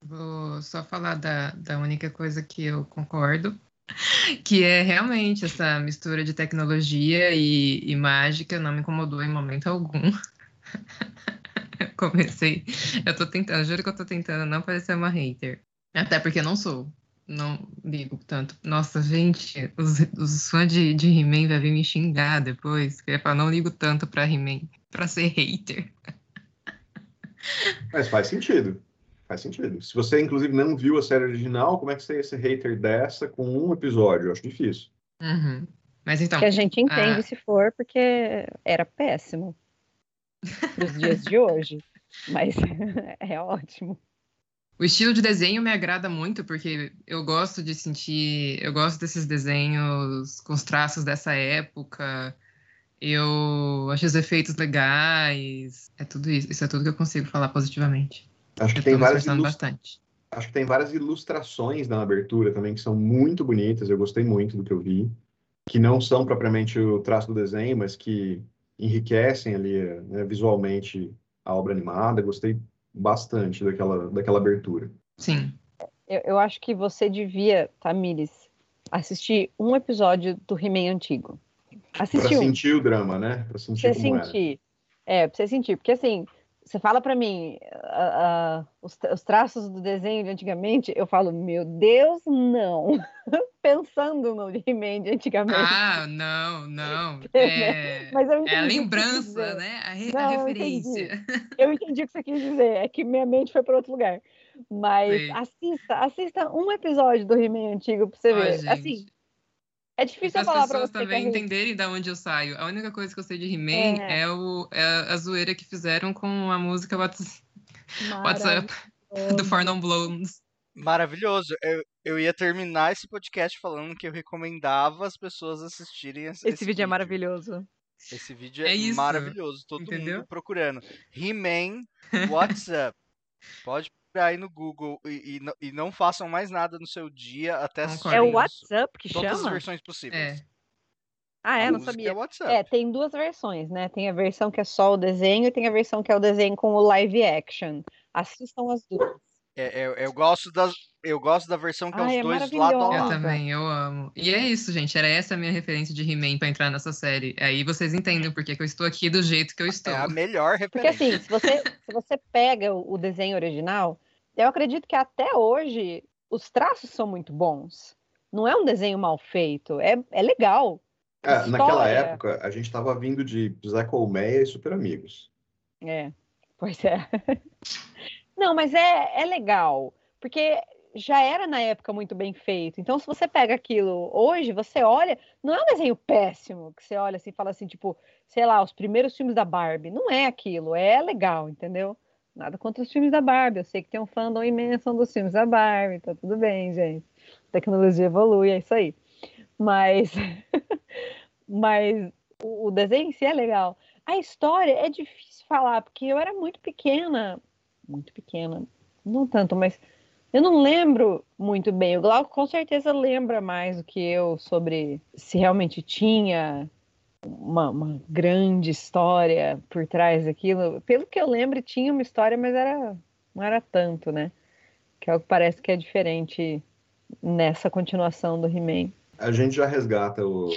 Vou só falar da, da única coisa que eu concordo, (laughs) que é realmente essa mistura de tecnologia e, e mágica não me incomodou em momento algum. (laughs) (laughs) comecei. Eu tô tentando, juro que eu tô tentando não parecer uma hater. Até porque eu não sou. Não ligo tanto. Nossa, gente, os, os fãs de, de He-Man vão vir me xingar depois. Que eu ia falar, não ligo tanto pra He-Man, pra ser hater. (laughs) Mas faz sentido. Faz sentido. Se você, inclusive, não viu a série original, como é que você ia ser hater dessa com um episódio? Eu acho difícil. Uhum. Mas então. Que a gente entende a... se for, porque era péssimo nos dias de hoje. Mas (laughs) é ótimo. O estilo de desenho me agrada muito, porque eu gosto de sentir. Eu gosto desses desenhos com os traços dessa época. Eu acho os efeitos legais. É tudo isso. Isso é tudo que eu consigo falar positivamente. Acho que eu tem várias ilust... bastante. Acho que tem várias ilustrações na abertura também que são muito bonitas. Eu gostei muito do que eu vi. Que não são propriamente o traço do desenho, mas que enriquecem ali né, visualmente a obra animada. Gostei bastante daquela, daquela abertura. Sim. Eu, eu acho que você devia, Tamires, assistir um episódio do He-Man antigo. Assistir pra um. sentir o drama, né? Pra sentir pra como sentir. Era. É, pra você sentir. Porque assim, você fala para mim uh, uh, os, os, traços do desenho de antigamente, eu falo, meu Deus, não. (laughs) Pensando no He-Man de antigamente. Ah, não, não. (laughs) É, Mas eu é a lembrança, né? A, re, não, a referência. Eu entendi. (laughs) eu entendi o que você quis dizer. É que minha mente foi para outro lugar. Mas Sim. assista, assista um episódio do He-Man antigo para você ver. Gente. Assim, é difícil eu falar pra você. As pessoas também entenderem de onde eu saio. A única coisa que eu sei de He-Man é. É, o, é a zoeira que fizeram com a música WhatsApp. WhatsApp. do For Non Blondes. Maravilhoso. Eu, eu ia terminar esse podcast falando que eu recomendava as pessoas assistirem esse, Esse vídeo é maravilhoso. Esse vídeo é, É isso, maravilhoso. Todo entendeu? mundo procurando. He-Man, What's Up? (laughs) Pode aí no Google e, e não- e não façam mais nada no seu dia até. É o. WhatsApp que Todas as chama? versões possíveis. É. Ah, é? A Não sabia. É WhatsApp. É, tem duas versões, né? Tem a versão que é só o desenho e tem a versão que é o desenho com o live action. Assistam as duas. É, é- eu, gosto das, eu gosto da versão que é Ai, os é dois lado a maravilhosa. Eu lado. também, eu amo. E é isso, gente. Era essa a minha referência de He-Man pra entrar nessa série. Aí vocês entendem por que eu estou aqui do jeito que eu estou. É a melhor Porque referência. assim, se você, se você pega o desenho original, eu acredito que até hoje os traços são muito bons. Não é um desenho mal feito, é, é legal. É, naquela História. época, a gente tava vindo de Zé Colmeia e Super Amigos. É, pois é. (laughs) Não, mas é, é legal, porque já era na época muito bem feito. Então, se você pega aquilo hoje, você olha, não é um desenho péssimo, que você olha assim e fala assim, tipo, sei lá, os primeiros filmes da Barbie. Não é aquilo, é legal, entendeu? Nada contra os filmes da Barbie. Eu sei que tem um fandom imenso dos filmes da Barbie, tá tudo bem, gente. A tecnologia evolui, é isso aí. Mas, (laughs) mas o, desenho em si é legal. A história é difícil falar, porque eu era muito pequena. Muito pequena. Não tanto, mas eu não lembro muito bem. O Glauco com certeza lembra mais do que eu sobre se realmente tinha uma, uma grande história por trás daquilo. Pelo que eu lembro, tinha uma história, mas era, não era tanto, né? Que é o que parece que é diferente nessa continuação do He-Man. A gente já resgata o,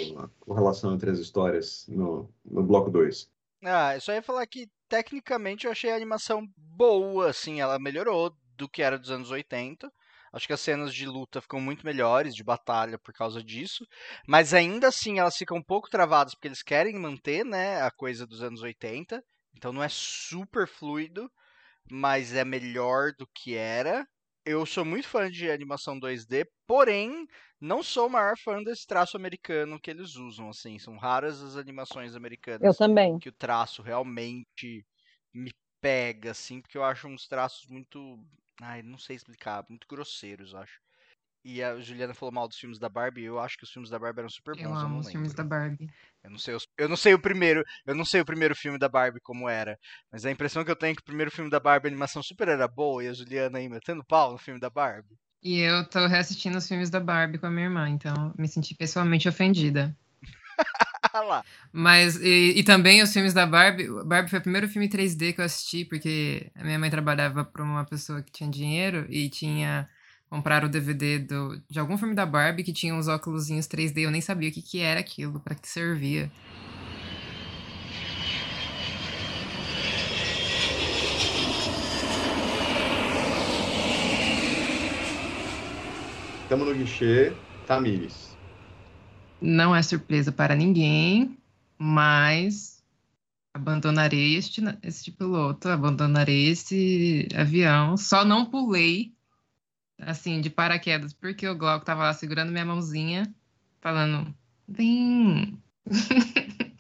a relação entre as histórias no, no bloco 2. Ah, eu só ia falar que tecnicamente eu achei a animação boa, assim, ela melhorou do que era dos anos 80. Acho que as cenas de luta ficam muito melhores, de batalha, por causa disso. Mas ainda assim elas ficam um pouco travadas, porque eles querem manter, né, a coisa dos anos 80. Então não é super fluido, mas é melhor do que era. Eu sou muito fã de animação 2D, porém não sou o maior fã desse traço americano que eles usam, assim. São raras as animações americanas Eu também. que o traço realmente me pega, assim, porque eu acho uns traços muito. Ai, não sei explicar, muito grosseiros, eu acho. E a Juliana falou mal dos filmes da Barbie, eu acho que os filmes da Barbie eram super bons, Eu eu, não amo os lembro. filmes da Barbie. Eu não sei, os- eu não sei o primeiro, eu não sei o primeiro filme da Barbie como era, mas a impressão que eu tenho é que o primeiro filme da Barbie a animação super era boa e a Juliana aí metendo pau no filme da Barbie. E eu tô reassistindo os filmes da Barbie com a minha irmã, então me senti pessoalmente ofendida. (laughs) Ah lá. Mas, e, e também os filmes da Barbie. o Barbie foi o primeiro filme 3D que eu assisti, porque a minha mãe trabalhava para uma pessoa que tinha dinheiro e tinha comprado o DVD do, de algum filme da Barbie que tinha uns óculos 3D. Eu nem sabia o que, que era aquilo, para que servia. Estamos no guichê, Tamires. Não é surpresa para ninguém, mas abandonarei este, este piloto, abandonarei esse avião. Só não pulei, assim, de paraquedas, porque o Glauco tava lá segurando minha mãozinha, falando, vem. (laughs)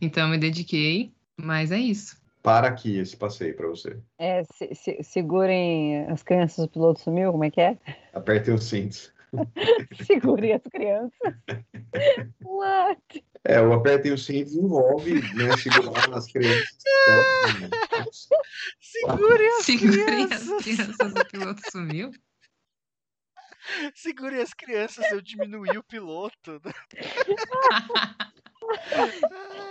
então eu me dediquei, mas é isso. Para aqui esse passeio para você. É, se- se- segurem as crianças, o piloto sumiu, como é que é? Apertem os cintos. (laughs) Segurem as crianças. What? É, o apertem os cintos envolve né, segurar as crianças. Segurem as Segurem as crianças! crianças, o piloto sumiu. Segurem as crianças, eu diminuí o piloto. (laughs)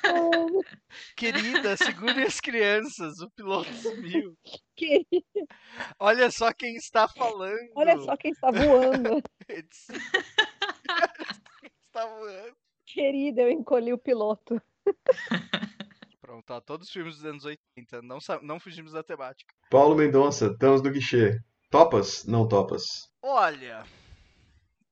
Falando. (laughs) Querida, segure as crianças, o piloto sumiu. (laughs) Que- Olha só quem está falando. Olha só quem está voando. (laughs) Quem está voando. Querida, eu encolhi o piloto. Pronto, ó, todos os filmes dos anos 80, não, não fugimos da temática. Paulo Mendonça, estamos no guichê. Topas? Não topas. Olha,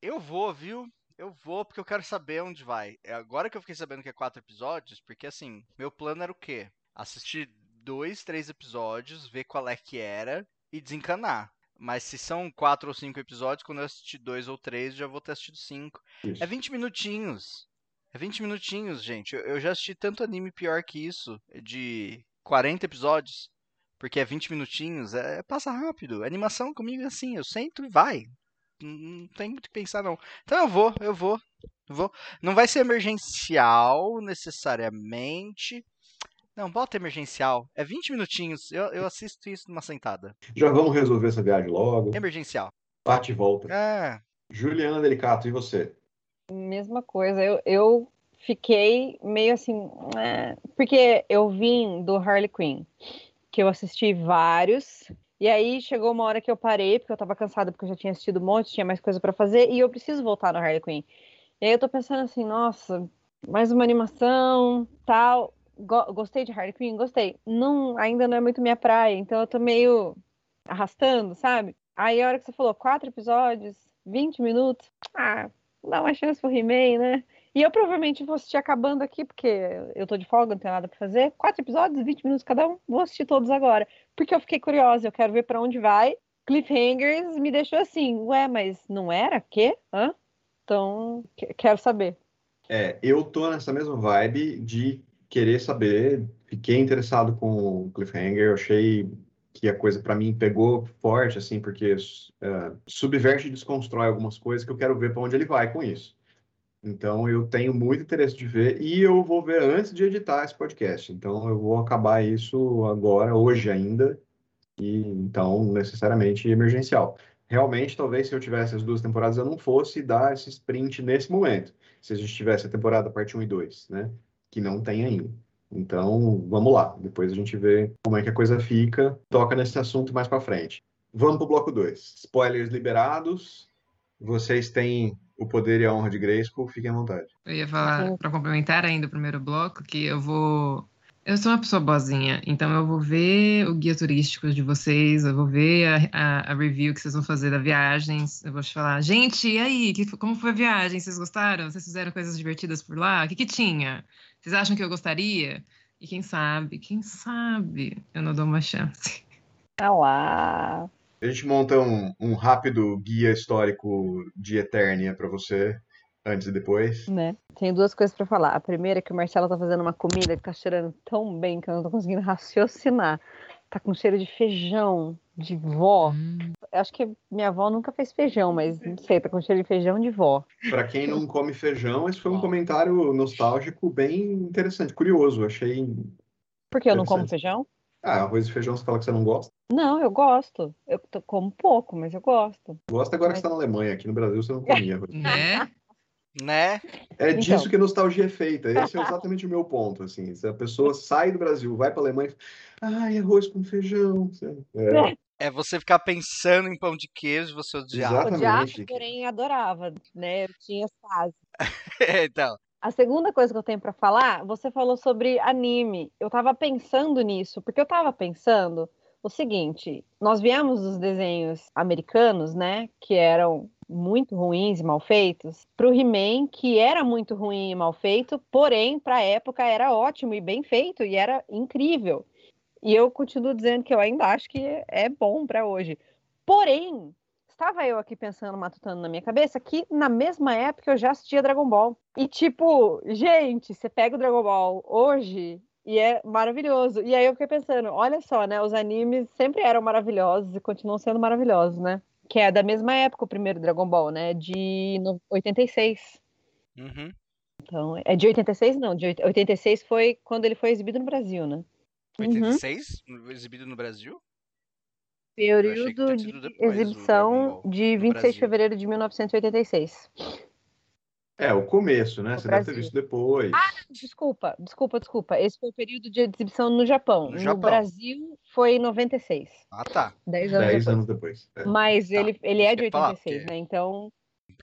eu vou, viu? Eu vou porque eu quero saber onde vai. É agora que eu fiquei sabendo que é quatro episódios, porque assim, meu plano era o quê? Assistir dois, três episódios, ver qual é que era e desencanar. Mas se são quatro ou cinco episódios, quando eu assistir dois ou três, já vou ter assistido cinco. Isso. É 20 minutinhos. É 20 minutinhos, gente. Eu, eu já assisti tanto anime pior que isso, de 40 episódios. porque é 20 minutinhos, é, passa rápido. animação comigo é assim, eu sento e vai. Não, tem muito o que pensar, não. Então eu vou, eu vou, eu vou. Não vai ser emergencial necessariamente. Não, bota emergencial. É 20 minutinhos. Eu, eu assisto isso numa sentada. Já vamos resolver essa viagem logo. Emergencial. Bate e volta. É. Juliana Delicato, e você? Mesma coisa. Eu, eu fiquei meio assim. é, porque eu vim do Harley Quinn, que eu assisti vários. E aí chegou uma hora que eu parei, porque eu tava cansada, porque eu já tinha assistido um monte, tinha mais coisa pra fazer, e eu preciso voltar no Harley Quinn. E aí eu tô pensando assim, nossa, mais uma animação, tal. Go- gostei de Harley Quinn? Gostei. Não, ainda não é muito minha praia, então eu tô meio arrastando, sabe? Aí a hora que você falou, quatro episódios, 20 minutos, ah, dá uma chance pro He-Man, né? E eu provavelmente vou assistir acabando aqui, porque eu tô de folga, não tenho nada pra fazer. Quatro episódios, 20 minutos cada um, vou assistir todos agora. Porque eu fiquei curiosa, eu quero ver pra onde vai. Cliffhangers me deixou assim, ué, mas não era? Quê? Hã? Então, que- quero saber. É, eu tô nessa mesma vibe de querer saber. Fiquei interessado com o Cliffhanger, eu achei que a coisa pra mim pegou forte, assim, porque é, subverte e desconstrói algumas coisas que eu quero ver pra onde ele vai com isso. Então eu tenho muito interesse de ver e eu vou ver antes de editar esse podcast. Então eu vou acabar isso agora, hoje ainda, e então necessariamente emergencial. Realmente, talvez se eu tivesse as duas temporadas, eu não fosse dar esse sprint nesse momento. Se a gente tivesse a temporada parte 1 e 2, né? Que não tem ainda. Então, vamos lá. Depois a gente vê como é que a coisa fica. Toca nesse assunto mais pra frente. Vamos pro bloco 2. Spoilers liberados. Vocês têm o poder e a honra de Grayskull, fiquem à vontade. Eu ia falar, Sim. para complementar ainda o primeiro bloco, que eu vou. Eu sou uma pessoa boazinha, então eu vou ver o guia turístico de vocês, eu vou ver a, a- a review que vocês vão fazer da viagem. Eu vou te falar, gente, e aí? Que, como foi a viagem? Vocês gostaram? Vocês fizeram coisas divertidas por lá? O que, que tinha? Vocês acham que eu gostaria? E quem sabe, quem sabe eu não dou uma chance. Ah lá. A gente monta um, um rápido guia histórico de Eternia para você, antes e depois. né? Tenho duas coisas pra falar. A primeira é que o Marcelo tá fazendo uma comida que tá cheirando tão bem que eu não tô conseguindo (laughs) raciocinar. Tá com cheiro de feijão, de vó. Hum, Eu Acho que minha avó nunca fez feijão, mas não sei, tá com cheiro de feijão de vó. Para quem não come feijão, esse foi um comentário nostálgico bem interessante, curioso. Achei. Por que eu não como feijão? Ah, arroz e feijão você fala que você não gosta. Não, eu gosto. Eu como pouco, mas eu gosto. Gosta agora que você está na Alemanha. Aqui no Brasil você não comia arroz. né? (laughs) Né? É Então. disso que nostalgia é feita. Esse é exatamente o meu ponto. Assim, se a pessoa sai do Brasil, vai para a Alemanha, e fala, ai, arroz com feijão. É, É você ficar pensando em pão de queijo você. Odiava, Exatamente. porém adorava, né? Eu tinha fase. (laughs) então, A segunda coisa que eu tenho pra falar, você falou sobre anime. Eu tava pensando nisso, porque eu tava pensando o seguinte: nós viemos dos desenhos americanos, né, que eram muito ruins e mal feitos, pro He-Man, que era muito ruim e mal feito, porém, pra época era ótimo e bem feito e era incrível. E eu continuo dizendo que eu ainda acho que é bom pra hoje. Porém, estava eu aqui pensando, matutando na minha cabeça, que na mesma época eu já assistia Dragon Ball. E tipo, gente, você pega o Dragon Ball hoje e é maravilhoso. E aí eu fiquei pensando, olha só, né? Os animes sempre eram maravilhosos e continuam sendo maravilhosos, né? Que é da mesma época o primeiro Dragon Ball, né? De no- 86. uhum. Então, é de 86? Não, de oit- 86 foi quando ele foi exibido no Brasil, né? Uhum. 86, exibido no Brasil? Período de exibição Ball, de no 26 de Brasil. fevereiro de 1986. é, o começo, né? No Você deve ter Brasil. visto depois. Desculpa, desculpa, desculpa. Esse foi o período de exibição no Japão. No No, Japão. Brasil foi em 96. Ah, tá. 10 anos Dez depois. anos depois. É. Mas Tá, ele, ele é de isso que eu ia falar, 86, porque- né? Então.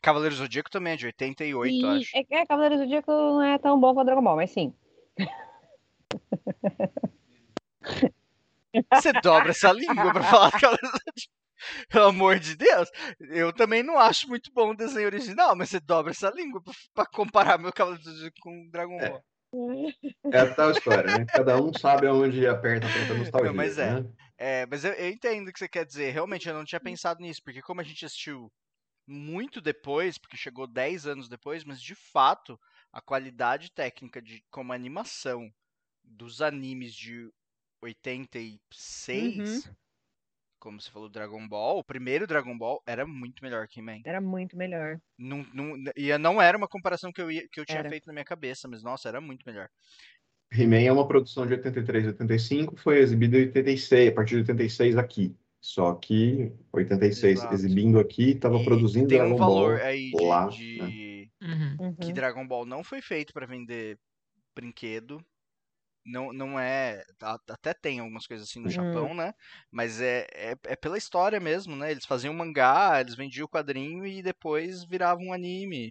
Cavaleiro Zodíaco também é de 88, e, acho. é, é, Cavaleiros do Zodíaco não é tão bom quanto Dragon Ball, mas sim. (laughs) Você dobra essa língua pra falar Cavaleiro Zodíaco. Pelo amor de Deus. Eu também não acho muito bom o desenho original, mas você dobra essa língua pra, pra comparar meu Cavaleiro Zodíaco com Dragon É. Ball. É a tal história, né? Cada um sabe aonde aperta a nostalgia. Não, mas é. né? É, mas eu, eu entendo o que você quer dizer. Realmente, eu não tinha pensado nisso, porque como a gente assistiu muito depois, porque chegou 10 anos depois, mas de fato, a qualidade técnica de como a animação dos animes de 86, Uhum. como você falou, Dragon Ball, o primeiro Dragon Ball era muito melhor que He-Man. Era muito melhor. Não, não, e não era uma comparação que eu, ia, que eu tinha Era. feito na minha cabeça, mas nossa, era muito melhor. He-Man é uma produção de 83 e 85, foi exibido em 86, a partir de 86 aqui. Só que 86 Exato. exibindo aqui, estava E produzindo tem Dragon um valor Ball aí de, lá, de- né? Uhum. que. Dragon Ball não foi feito pra vender brinquedo. Não, não é. Até tem algumas coisas assim no Uhum. Japão, né? Mas é, é, é pela história mesmo, né? Eles faziam mangá, eles vendiam o quadrinho e depois viravam um anime.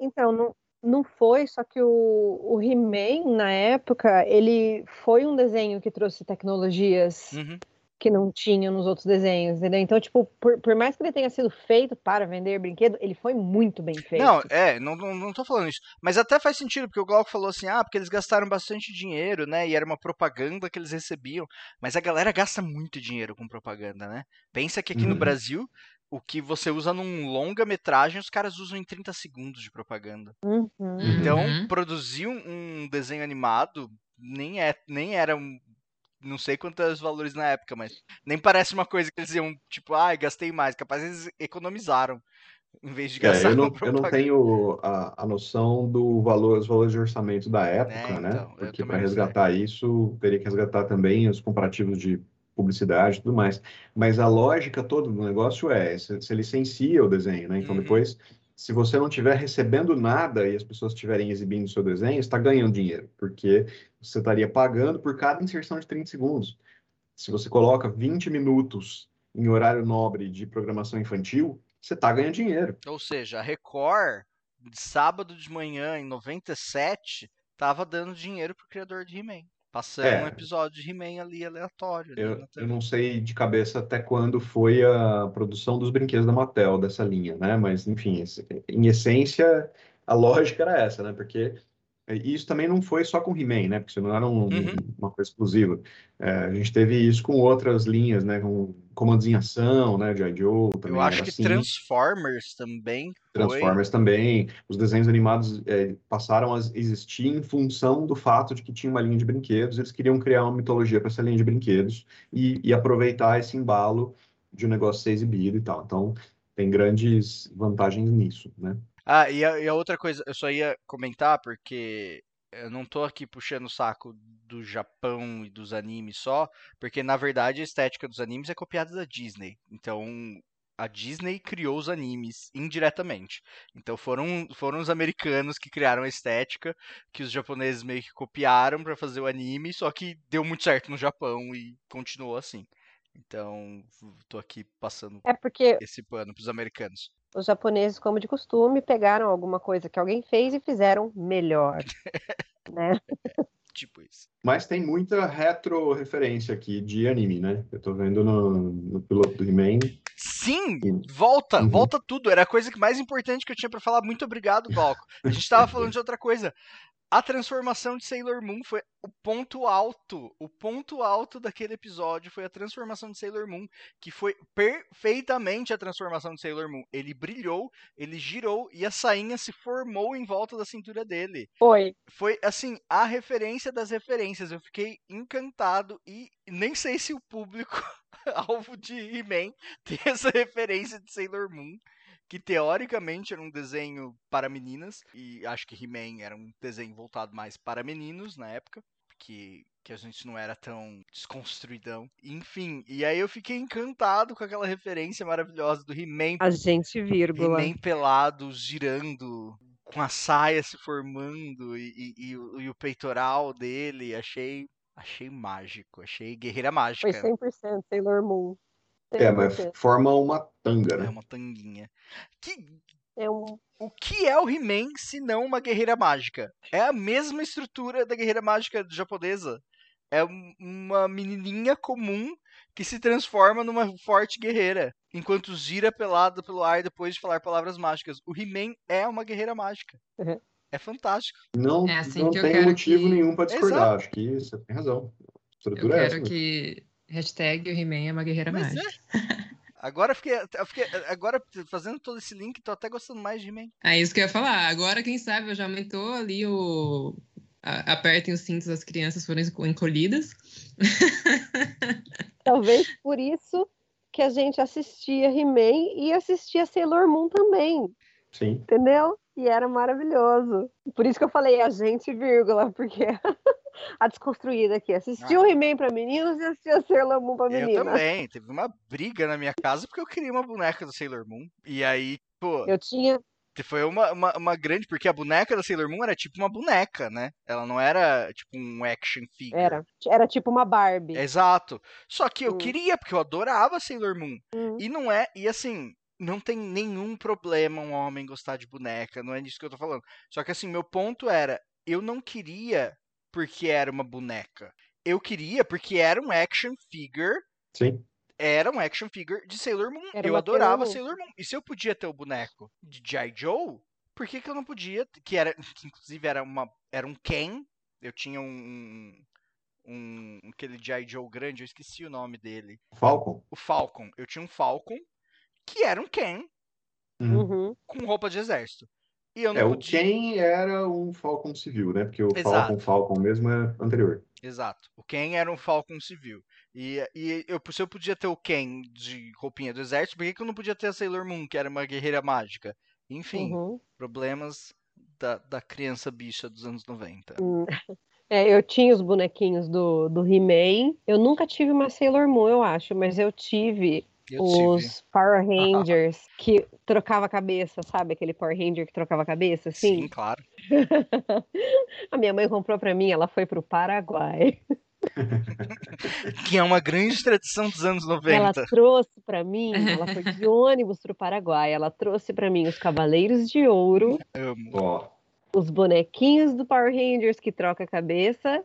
Então, não, não foi, só que o, o He-Man, na época, ele foi um desenho que trouxe tecnologias Uhum. Que não tinha nos outros desenhos, entendeu? Então, tipo, por, por mais que ele tenha sido feito para vender brinquedo, ele foi muito bem feito. Não, é, não, não, não tô falando isso. Mas até faz sentido, porque o Glauco falou assim, ah, porque eles gastaram bastante dinheiro, né? E era uma propaganda que eles recebiam. Mas a galera gasta muito dinheiro com propaganda, né? Pensa que aqui no Uhum. Brasil, o que você usa num longa-metragem, os caras usam em 30 segundos de propaganda. Uhum. Então, Uhum. produzir um um desenho animado nem, é, nem era um. Não sei quantos valores na época, mas nem parece uma coisa que eles iam, tipo, ai, gastei mais. Capaz eles economizaram em vez de É, gastar eu, não, (laughs) eu não tenho a, a noção do valor, os valores de orçamento da época, É, né? então, Porque para resgatar isso, teria que resgatar também os comparativos de publicidade e tudo mais. Mas a lógica toda do negócio é, você, você licencia o desenho, né? Então Uhum. depois, se você não estiver recebendo nada e as pessoas estiverem exibindo o seu desenho, está ganhando dinheiro, porque você estaria pagando por cada inserção de 30 segundos. Se você coloca 20 minutos em horário nobre de programação infantil, você está ganhando dinheiro. Ou seja, a Record, de sábado de manhã, em 97, tava dando dinheiro pro criador de He-Man. Passando É. um episódio de He-Man ali aleatório. ali Eu, na eu TV. não sei de cabeça até quando foi a produção dos brinquedos da Mattel, dessa linha, né? Mas, enfim, em essência, a lógica era essa, né? Porque isso também não foi só com He-Man, né? Porque isso não era um- Uhum. uma coisa exclusiva. É, a gente teve isso com outras linhas, né? Com comandos em ação, né? G.I. Joe também Eu acho que assim. Transformers também foi. Transformers também. Os desenhos animados é, passaram a existir em função do fato de que tinha uma linha de brinquedos. Eles queriam criar uma mitologia para essa linha de brinquedos e, e aproveitar esse embalo de um negócio ser exibido e tal. Então, tem grandes vantagens nisso, né? Ah, e a, e a outra coisa, eu só ia comentar porque eu não tô aqui puxando o saco do Japão e dos animes só, porque na verdade a estética dos animes é copiada da Disney. Então a Disney criou os animes indiretamente. Então foram, foram os americanos que criaram a estética, que os japoneses meio que copiaram pra fazer o anime, só que deu muito certo no Japão e continuou assim. Então, tô aqui passando É porque esse pano pros americanos. Os japoneses, como de costume, pegaram alguma coisa que alguém fez e fizeram melhor, (laughs) né? Tipo isso. Mas tem muita retro-referência aqui de anime, né? Eu tô vendo no, no piloto do He-Man. Sim, volta, Uhum. volta tudo. Era a coisa que mais importante que eu tinha pra falar. Muito obrigado, Glauco. A gente tava falando de outra coisa. A transformação de Sailor Moon foi o ponto alto. O ponto alto daquele episódio foi a transformação de Sailor Moon, que foi perfeitamente a transformação de Sailor Moon. Ele brilhou, ele girou e a sainha se formou em volta da cintura dele Foi. foi assim a referência das referências. Eu fiquei encantado e nem sei se o público (laughs) alvo de He-Man tem essa referência de Sailor Moon, que teoricamente era um desenho para meninas e acho que He-Man era um desenho voltado mais para meninos na época. Que, que a gente não era tão desconstruidão. Enfim, e aí eu fiquei encantado com aquela referência maravilhosa do He-Man A gente, vírgula. He-Man pelado, girando, com a saia se formando e, e- e o, e o peitoral dele. Achei, achei mágico, achei guerreira mágica. Foi 100% Sailor Moon. É, mas 100%. forma uma tanga, É né? uma tanguinha. Que, É um... o que é o He-Man se não uma guerreira mágica? É a mesma estrutura da guerreira mágica japonesa. É um- uma menininha comum que se transforma numa forte guerreira, enquanto gira pelada pelo ar depois de falar palavras mágicas. O He-Man é uma guerreira mágica. Uhum. É fantástico. Não, É assim não que eu tem quero motivo que- nenhum para discordar. Exato. Acho que você tem razão. A Eu estrutura é essa. quero mesmo. que. Hashtag o He-Man é uma guerreira Mas é. (laughs) Agora eu fiquei, eu fiquei- Agora, fazendo todo esse link, tô até gostando mais de He-Man. É isso que eu ia falar. Agora, quem sabe, já aumentou ali o. a- apertem os cintos, as crianças foram enco- encolhidas. (laughs) Talvez por isso que a gente assistia He-Man e assistia Sailor Moon também, Sim. entendeu? E era maravilhoso. Por isso que eu falei a gente, vírgula, (laughs) porque a desconstruída aqui. Assistiu He-Man pra meninos e assistia Sailor Moon pra Eu meninas. também. Teve uma briga na minha casa porque eu queria uma boneca do Sailor Moon. E aí, pô, Eu tinha. foi uma, uma, uma grande. Porque a boneca da Sailor Moon era tipo uma boneca, né? Ela não era tipo um action figure. Era, era tipo uma Barbie. Exato. Só que eu Hum. queria, porque eu adorava Sailor Moon. Hum. E não é. E assim, não tem nenhum problema um homem gostar de boneca. Não é disso que eu tô falando. Só que assim, meu ponto era: eu não queria porque era uma boneca. Eu queria porque era um action figure. Sim. Era um action figure de Sailor Moon. Era eu adorava Sailor Moon. Sailor Moon. E se eu podia ter o boneco de G.I. Joe, por que, que eu não podia? Que era. (laughs) Que inclusive era uma. Era um Ken. Eu tinha um. Um. Aquele G.I. Joe grande, eu esqueci o nome dele Falcon. o Falcon. Eu tinha um Falcon que era um Ken Uhum. Uhum. com roupa de exército. E eu não É, o podia. Ken era um Falcon civil, né? Porque o Exato. Falcon Falcon mesmo é anterior. Exato. O Ken era um Falcon civil. E, e eu, se eu podia ter o Ken de roupinha do exército, por que, que eu não podia ter a Sailor Moon, que era uma guerreira mágica? Enfim, Uhum. problemas da, da criança bicha dos anos 90. Hum. (laughs) É, eu tinha os bonequinhos do, do He-Man. Eu nunca tive uma Sailor Moon, eu acho, mas eu tive Eu tive. os Power (laughs) Rangers que trocava a cabeça, sabe? Aquele Power Ranger que trocava a cabeça, assim. Sim, claro. (laughs) a minha mãe comprou pra mim, ela foi pro Paraguai. (laughs) Que é uma grande tradição dos anos Ela 90. trouxe pra mim, ela foi de ônibus pro Paraguai, ela trouxe pra mim os Cavaleiros de Ouro, Amo. Os bonequinhos do Power Rangers que troca a cabeça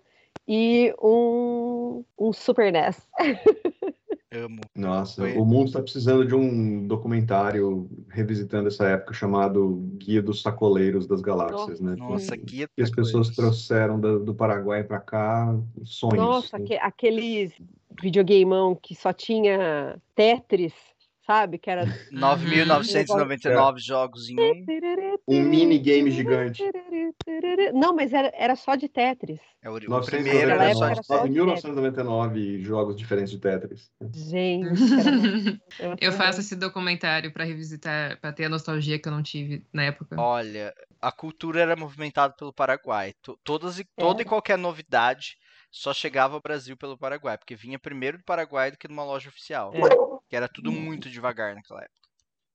e um, um Super NES. (laughs) Amo. nossa, Foi- o mundo está precisando de um documentário revisitando essa época chamado Guia dos Sacoleiros das Galáxias, né? Nossa, Que- guia que as pessoas trouxeram do, do Paraguai para cá, sonhos. Nossa, né? aque- aqueles videogameão que só tinha Tetris, sabe? Que era 9.999 jogos em um. Um minigame gigante. Não, mas era, era só de Tetris. É o, o primeiro era época só de só- 1999 jogos diferentes de Tetris. Gente, (laughs) era- Eu faço esse documentário pra revisitar, pra ter a nostalgia que eu não tive na época. Olha, a cultura era movimentada pelo Paraguai. To- Todas e, toda e qualquer novidade só chegava ao Brasil pelo Paraguai, porque vinha primeiro do Paraguai do que numa loja oficial. É. Que era tudo muito devagar naquela época.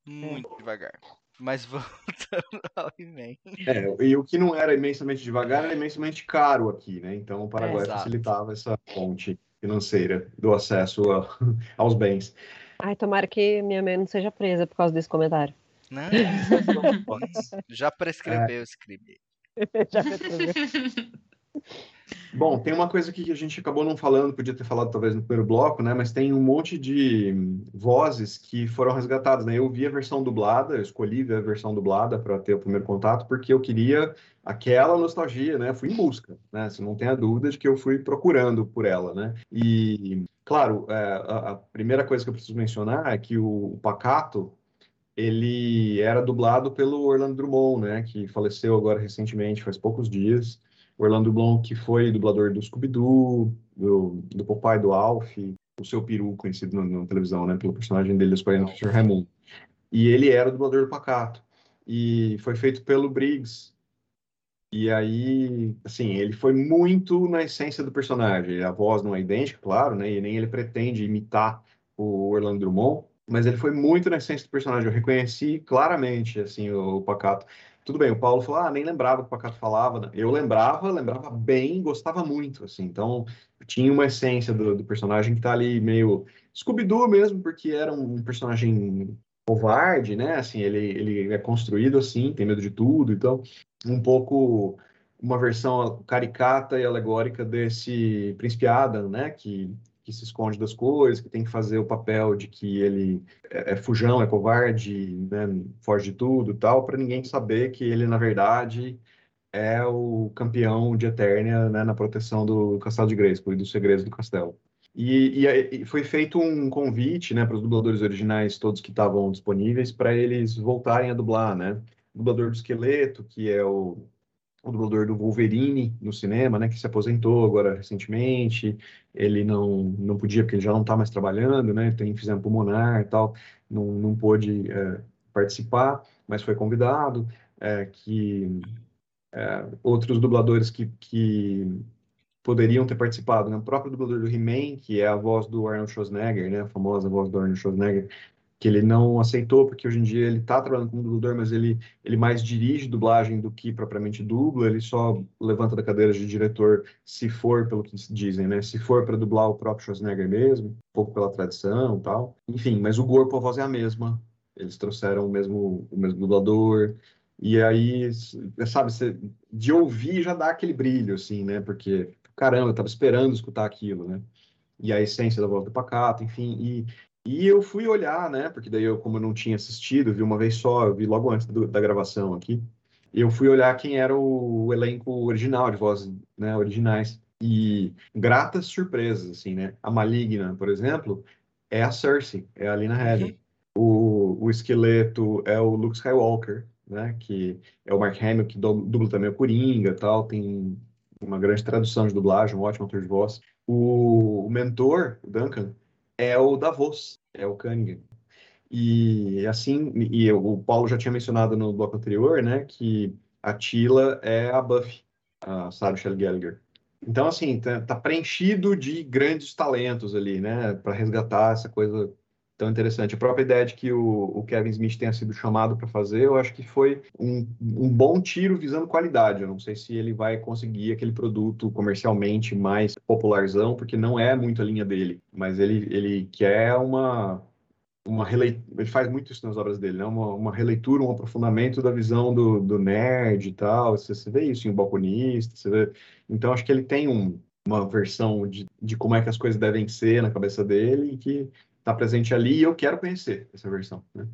Muito devagar. Mas (laughs) voltando ao He-Man. É, e o que não era imensamente devagar era imensamente caro aqui, né? Então o Paraguai Exato. facilitava essa ponte financeira do acesso a- (laughs) aos bens. Ai, tomara que minha mãe não seja presa por causa desse comentário. Não, (laughs) já prescreveu esse crime. Já percebi. Bom, tem uma coisa que a gente acabou não falando, podia ter falado talvez no primeiro bloco, né? Mas tem um monte de vozes que foram resgatadas, né? Eu vi a versão dublada, eu escolhi ver a versão dublada para ter o primeiro contato, porque eu queria aquela nostalgia, né? Fui em busca, né? Você não tem a dúvida de que eu fui procurando por ela, né? E, claro, é, a, primeira coisa que eu preciso mencionar é que o, o Pacato, ele era dublado pelo Orlando Drummond, né? Que faleceu agora recentemente, faz poucos dias. Orlando Bloom, que foi dublador do Scooby-Doo, do, do Popeye, do Alf, o seu peru, conhecido na, televisão, né, pelo personagem dele, o Sr. Raimundo. E ele era o dublador do Pacato. E foi feito pelo Briggs. E aí, assim, ele foi muito na essência do personagem. A voz não é idêntica, claro, né, e nem ele pretende imitar o Orlando Drummond, mas ele foi muito na essência do personagem. Eu reconheci claramente, assim, o Pacato. Tudo bem, o Paulo falou, ah, nem lembrava que o Pacato falava. Eu lembrava, lembrava bem, gostava muito, assim. Então, tinha uma essência do, do personagem que tá ali meio Scooby-Doo mesmo, porque era um personagem covarde, né? Assim, ele, ele é construído assim, tem medo de tudo, então um pouco uma versão caricata e alegórica desse Príncipe Adam, né? Que, que se esconde das coisas, que tem que fazer o papel de que ele é, é fujão, é covarde, né? Foge de tudo tal, para ninguém saber que ele, na verdade, é o campeão de Eternia, né? Na proteção do Castelo de Grayskull e dos segredos do castelo. E, e, e, foi feito um convite, né, para os dubladores originais, todos que estavam disponíveis, para eles voltarem a dublar, né? O dublador do Esqueleto, que é o o dublador do Wolverine no cinema, né, que se aposentou agora recentemente. Ele não, não podia, porque ele já não está mais trabalhando, né, tem enfisema pulmonar e tal, não, não pôde é, participar, mas foi convidado. É, que é, outros dubladores que, que poderiam ter participado, né? O próprio dublador do He-Man, que é a voz do Arnold Schwarzenegger, né? A famosa voz do Arnold Schwarzenegger, que ele não aceitou, porque hoje em dia ele está trabalhando como dublador, mas ele, ele mais dirige dublagem do que propriamente dubla, ele só levanta da cadeira de diretor se for, pelo que dizem, né? Se for para dublar o próprio Schwarzenegger mesmo, um pouco pela tradição e tal. Enfim, mas o corpo, a voz é a mesma, eles trouxeram o mesmo, o mesmo dublador, e aí, sabe, você, de ouvir já dá aquele brilho, assim, né? Porque, caramba, eu tava esperando escutar aquilo, né? E a essência da voz do Pacato, enfim, e e eu fui olhar, né? Porque daí eu, como eu não tinha assistido, vi uma vez só, eu vi logo antes do, da gravação aqui. Eu fui olhar quem era o, o elenco original de vozes, né, originais. E gratas surpresas, assim, né? A Maligna, por exemplo, é a Cersei, é a Lina Headey. Uhum. O, o esqueleto é o Luke Skywalker, né? Que é o Mark Hamill, que dubla também o Coringa tal. Tem uma grande tradução de dublagem, um ótimo ator de voz. O, o mentor, o Duncan, é o Davos, é o Cunningham. E assim, e o Paulo já tinha mencionado no bloco anterior, né, que a Tila é a Buffy, a Sarah Shelley Gallagher. Então, assim, tá, tá preenchido de grandes talentos ali, né, para resgatar essa coisa tão interessante. A própria ideia de que o, o Kevin Smith tenha sido chamado para fazer, eu acho que foi um, um, bom tiro visando qualidade. Eu não sei se ele vai conseguir aquele produto comercialmente mais popularzão, porque não é muito a linha dele, mas ele, ele quer uma uma releitura, ele faz muito isso nas obras dele, né? Uma, uma releitura, um aprofundamento da visão do, do nerd e tal. Você, você vê isso em Balconista, você vê... Então, acho que ele tem um, uma versão de, de como é que as coisas devem ser na cabeça dele e que está presente ali e eu quero conhecer essa versão. Né?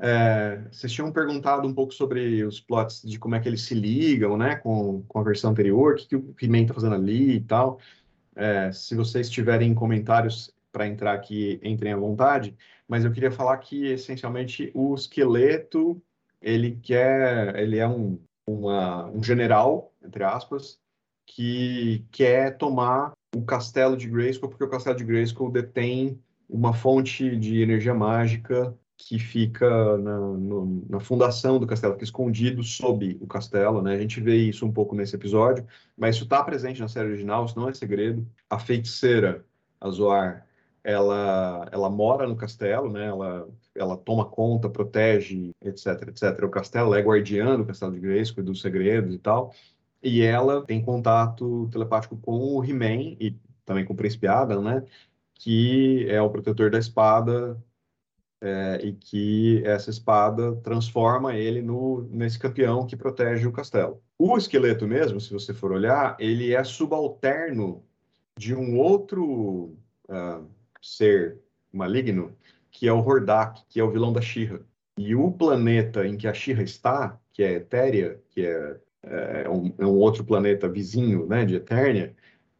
É, vocês tinham perguntado um pouco sobre os plots, de como é que eles se ligam né, com, com a versão anterior, o que, que o He-Man está fazendo ali e tal. É, se vocês tiverem comentários para entrar aqui, entrem à vontade. Mas eu queria falar que, essencialmente, o esqueleto, ele quer, ele é um, uma, um general, entre aspas, que quer tomar o castelo de Grayskull, porque o castelo de Grayskull detém uma fonte de energia mágica que fica na, no, na fundação do castelo, fica escondido sob o castelo, né? A gente vê isso um pouco nesse episódio, mas isso está presente na série original, isso não é segredo. A feiticeira, a Zoar, ela, ela mora no castelo, né? Ela, ela toma conta, protege, etc, etc. O castelo é guardiã do castelo de Grayskull, dos segredos e tal. E ela tem contato telepático com o He-Man e também com o Príncipe Adam, né? Que é o protetor da espada é, e que essa espada transforma ele no, nesse campeão que protege o castelo. O esqueleto mesmo, se você for olhar, ele é subalterno de um outro uh, ser maligno, que é o Hordak, que é o vilão da Shira. E o planeta em que a Shira está, que é Etéria, que é, é, um, é um outro planeta vizinho né, de Eternia,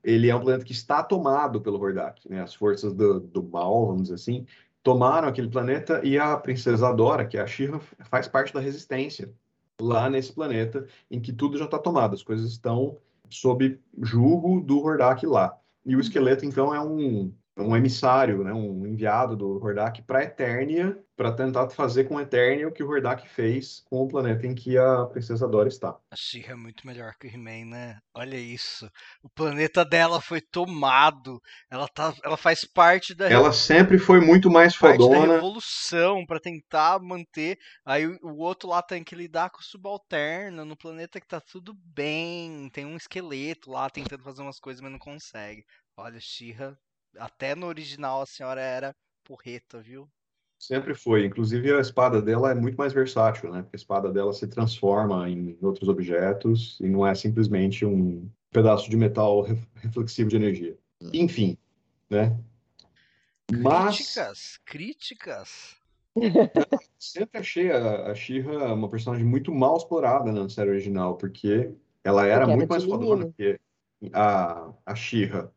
ele é um planeta que está tomado pelo Hordak, né? As forças do, do mal, vamos dizer assim, tomaram aquele planeta e a princesa Adora, que é a Shira, faz parte da resistência lá nesse planeta em que tudo já está tomado, as coisas estão sob julgo do Hordak lá. E o esqueleto, então, é um, um emissário, né, um enviado do Hordak para Eternia, para tentar fazer com Eternia o que o Hordak fez com o planeta em que a Princesa Dora está. A she é muito melhor que o He-Man, né? Olha isso. O planeta dela foi tomado. Ela, tá, ela faz parte da. Ela sempre foi muito mais fodona. da revolução para tentar manter. Aí o outro lá tem que lidar com o subalterno no planeta que tá tudo bem. Tem um esqueleto lá tentando fazer umas coisas, mas não consegue. Olha, Shira até no original a senhora era porreta, viu? Sempre foi. Inclusive a espada dela é muito mais versátil, né? Porque a espada dela se transforma em outros objetos e não é simplesmente um pedaço de metal reflexivo de energia. Hum. Enfim, né? Críticas, críticas. (laughs) Sempre achei a, a She-Ra uma personagem muito mal explorada na série original, porque ela era porque muito mais fodona que a, a She-Ra.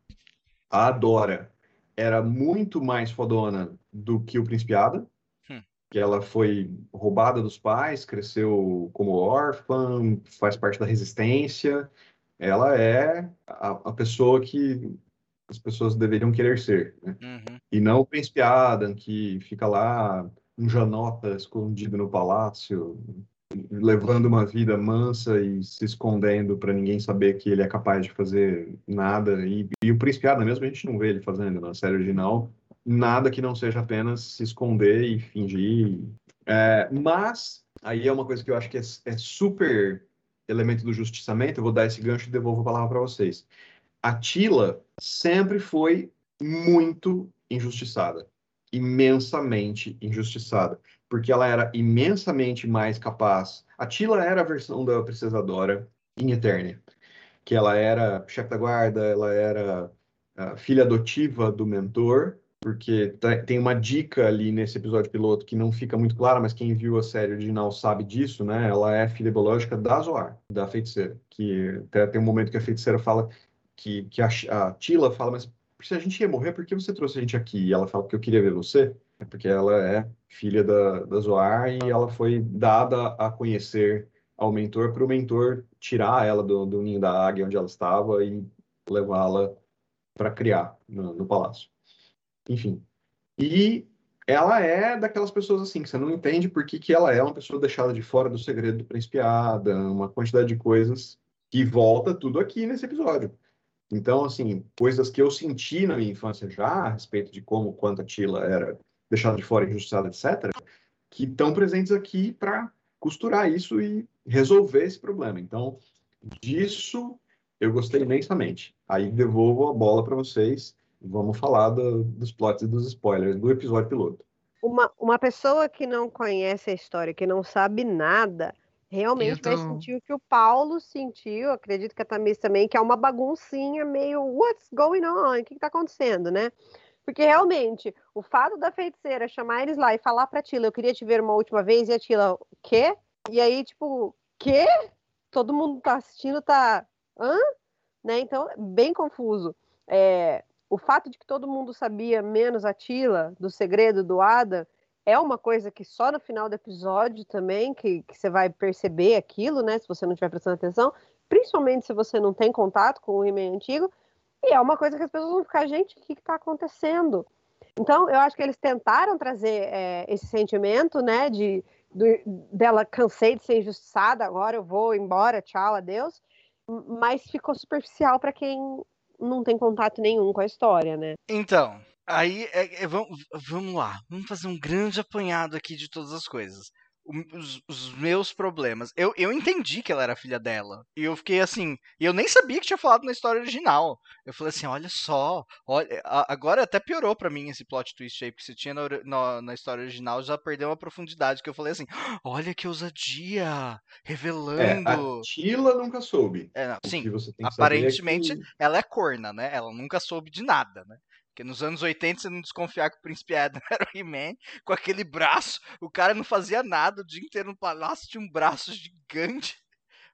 A Dora era muito mais fodona do que o Príncipe Ada. Hum. que ela foi roubada dos pais, cresceu como órfã, faz parte da resistência. Ela é a, a pessoa que as pessoas deveriam querer ser, né? Uhum. E não o príncipe Adam, que fica lá, um janota escondido no palácio, levando uma vida mansa e se escondendo para ninguém saber que ele é capaz de fazer nada. E, e o príncipe Adam mesmo a gente não vê ele fazendo na série original nada que não seja apenas se esconder e fingir. É, mas aí é uma coisa que eu acho que é, é super elemento do justiçamento. Eu vou dar esse gancho e devolvo a palavra para vocês. A Tila sempre foi muito injustiçada, imensamente injustiçada, porque ela era imensamente mais capaz. A Tila era a versão da Princesa Dora em Eternia, que ela era chefe da guarda, ela era a filha adotiva do mentor, porque tá- tem uma dica ali nesse episódio piloto que não fica muito clara, mas quem viu a série original sabe disso, né? Ela é filha biológica da Zoar, da feiticeira, que até tem um momento que a feiticeira fala que, que a, a Tila fala, mas se a gente ia morrer, por que você trouxe a gente aqui? E ela fala, porque eu queria ver você. É porque ela é filha da, da Zoar e ela foi dada a conhecer ao mentor para o mentor tirar ela do, do ninho da águia onde ela estava e levá-la para criar no, no palácio. Enfim. E ela é daquelas pessoas assim, que você não entende por que, que ela é uma pessoa deixada de fora do segredo do príncipe Adam, uma quantidade de coisas que volta tudo aqui nesse episódio. Então, assim, coisas que eu senti na minha infância já a respeito de como, quanto a Tila era deixada de fora, injustiçada, etc., que estão presentes aqui para costurar isso e resolver esse problema. Então, disso eu gostei imensamente. Aí devolvo a bola para vocês. Vamos falar do, dos plots e dos spoilers do episódio piloto. Uma, uma pessoa que não conhece a história, que não sabe nada, realmente tô- vai sentir o que o Paulo sentiu, acredito que a Tamis também, que é uma baguncinha meio what's going on? O que está acontecendo, né? Porque realmente, o fato da feiticeira chamar eles lá e falar pra Tila, eu queria te ver uma última vez, e a Tila, o quê? E aí, tipo, quê? Todo mundo tá assistindo, tá. Hã? Né? Então, bem confuso. É, o fato de que todo mundo sabia, menos a Tila, do segredo do Ada, é uma coisa que só no final do episódio também, que, que você vai perceber aquilo, né? Se você não estiver prestando atenção, principalmente se você não tem contato com o He-Man antigo. E é uma coisa que as pessoas vão ficar, gente, o que está acontecendo? Então, eu acho que eles tentaram trazer é, esse sentimento, né, de do- dela cansei de ser injustiçada, agora eu vou embora, tchau, adeus. Mas ficou superficial para quem não tem contato nenhum com a história, né? Então, aí é- é- vamos, vamos lá. Vamos fazer um grande apanhado aqui de todas as coisas. Os, os meus problemas. Eu, eu entendi que ela era filha dela. E eu fiquei assim. E eu nem sabia que tinha falado na história original. Eu falei assim: olha só. Olha, a- agora até piorou pra mim esse plot twist aí. Porque se tinha na, na, na história original já perdeu uma profundidade. Que eu falei assim: olha que ousadia! É, a Revelando. Tila nunca soube. É, não, sim, saber é aparentemente que- ela é corna, né? Ela nunca soube de nada, né? Porque nos anos 80 você não desconfiar que o Príncipe Adam (laughs) era o He-Man, com aquele braço, o cara não fazia nada o dia inteiro no palácio, tinha um braço gigante.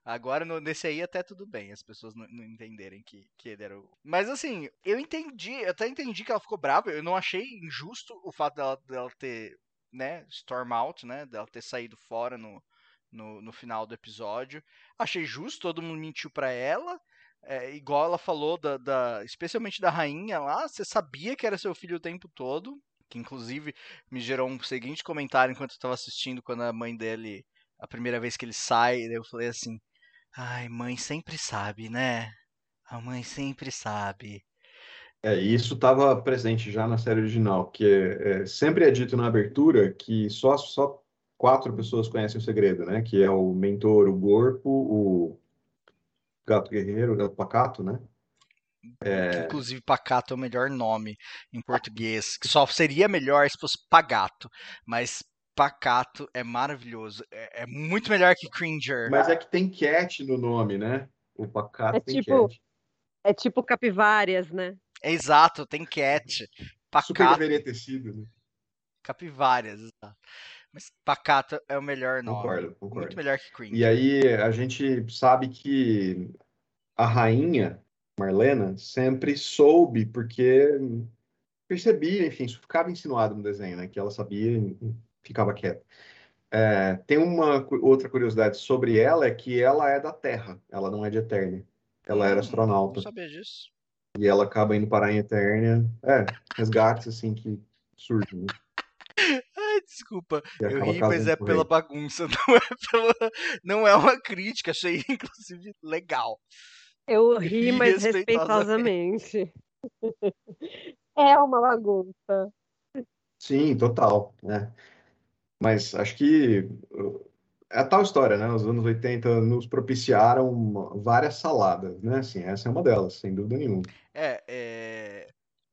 Agora, no- nesse aí, até tudo bem, as pessoas não, não entenderem que, que ele era o. Mas assim, eu entendi, eu até entendi que ela ficou brava, eu não achei injusto o fato dela, dela ter, né, storm out, né, dela ter saído fora no, no, no final do episódio. Achei justo, todo mundo mentiu pra ela. É, igual ela falou, da, da- especialmente da rainha lá, você sabia que era seu filho o tempo todo. Que inclusive me gerou um seguinte comentário enquanto eu tava assistindo, quando a mãe dele, a primeira vez que ele sai, eu falei assim: Ai, mãe sempre sabe, né? A mãe sempre sabe. É, e isso estava presente já na série original, que é, é, sempre é dito na abertura que só, só quatro pessoas conhecem o segredo, né? Que é o mentor, o Gorpo, o Gato Guerreiro, é o Pacato, né? Que, inclusive, pacato é o melhor nome em português. Só seria melhor se fosse pagato. Mas pacato é maravilhoso. É, é muito melhor que Cringer. Mas é que tem cat no nome, né? O Pacato É tem tipo- cat. É tipo capivárias, né? É exato, tem cat. Super Pacato, deveria ter sido, né? capivárias. exato. Mas pacato é o melhor nome. Concordo, concordo. Muito melhor que Cringer. E aí a gente sabe que a rainha Marlena sempre soube, porque percebia, enfim, isso ficava insinuado no desenho, né? Que ela sabia, enfim, ficava quieta. É, tem uma outra curiosidade sobre ela, é que ela é da Terra, ela não é de Eternia. Ela era Hum, astronauta. Não sabia disso. E ela acaba indo parar em Eternia. É, resgates assim que surgem, né? Desculpa. Eu acaba ri, mas é pela bagunça, (laughs) não é pela... Não é uma crítica, achei (laughs) inclusive legal. Eu ri, mas Respeitosamente. respeitosamente. (laughs) É uma bagunça. Sim, total, né? Mas acho que uh, é a tal história, né? Os anos 80 nos propiciaram várias saladas, né? Assim, essa é uma delas, sem dúvida nenhuma. É, é,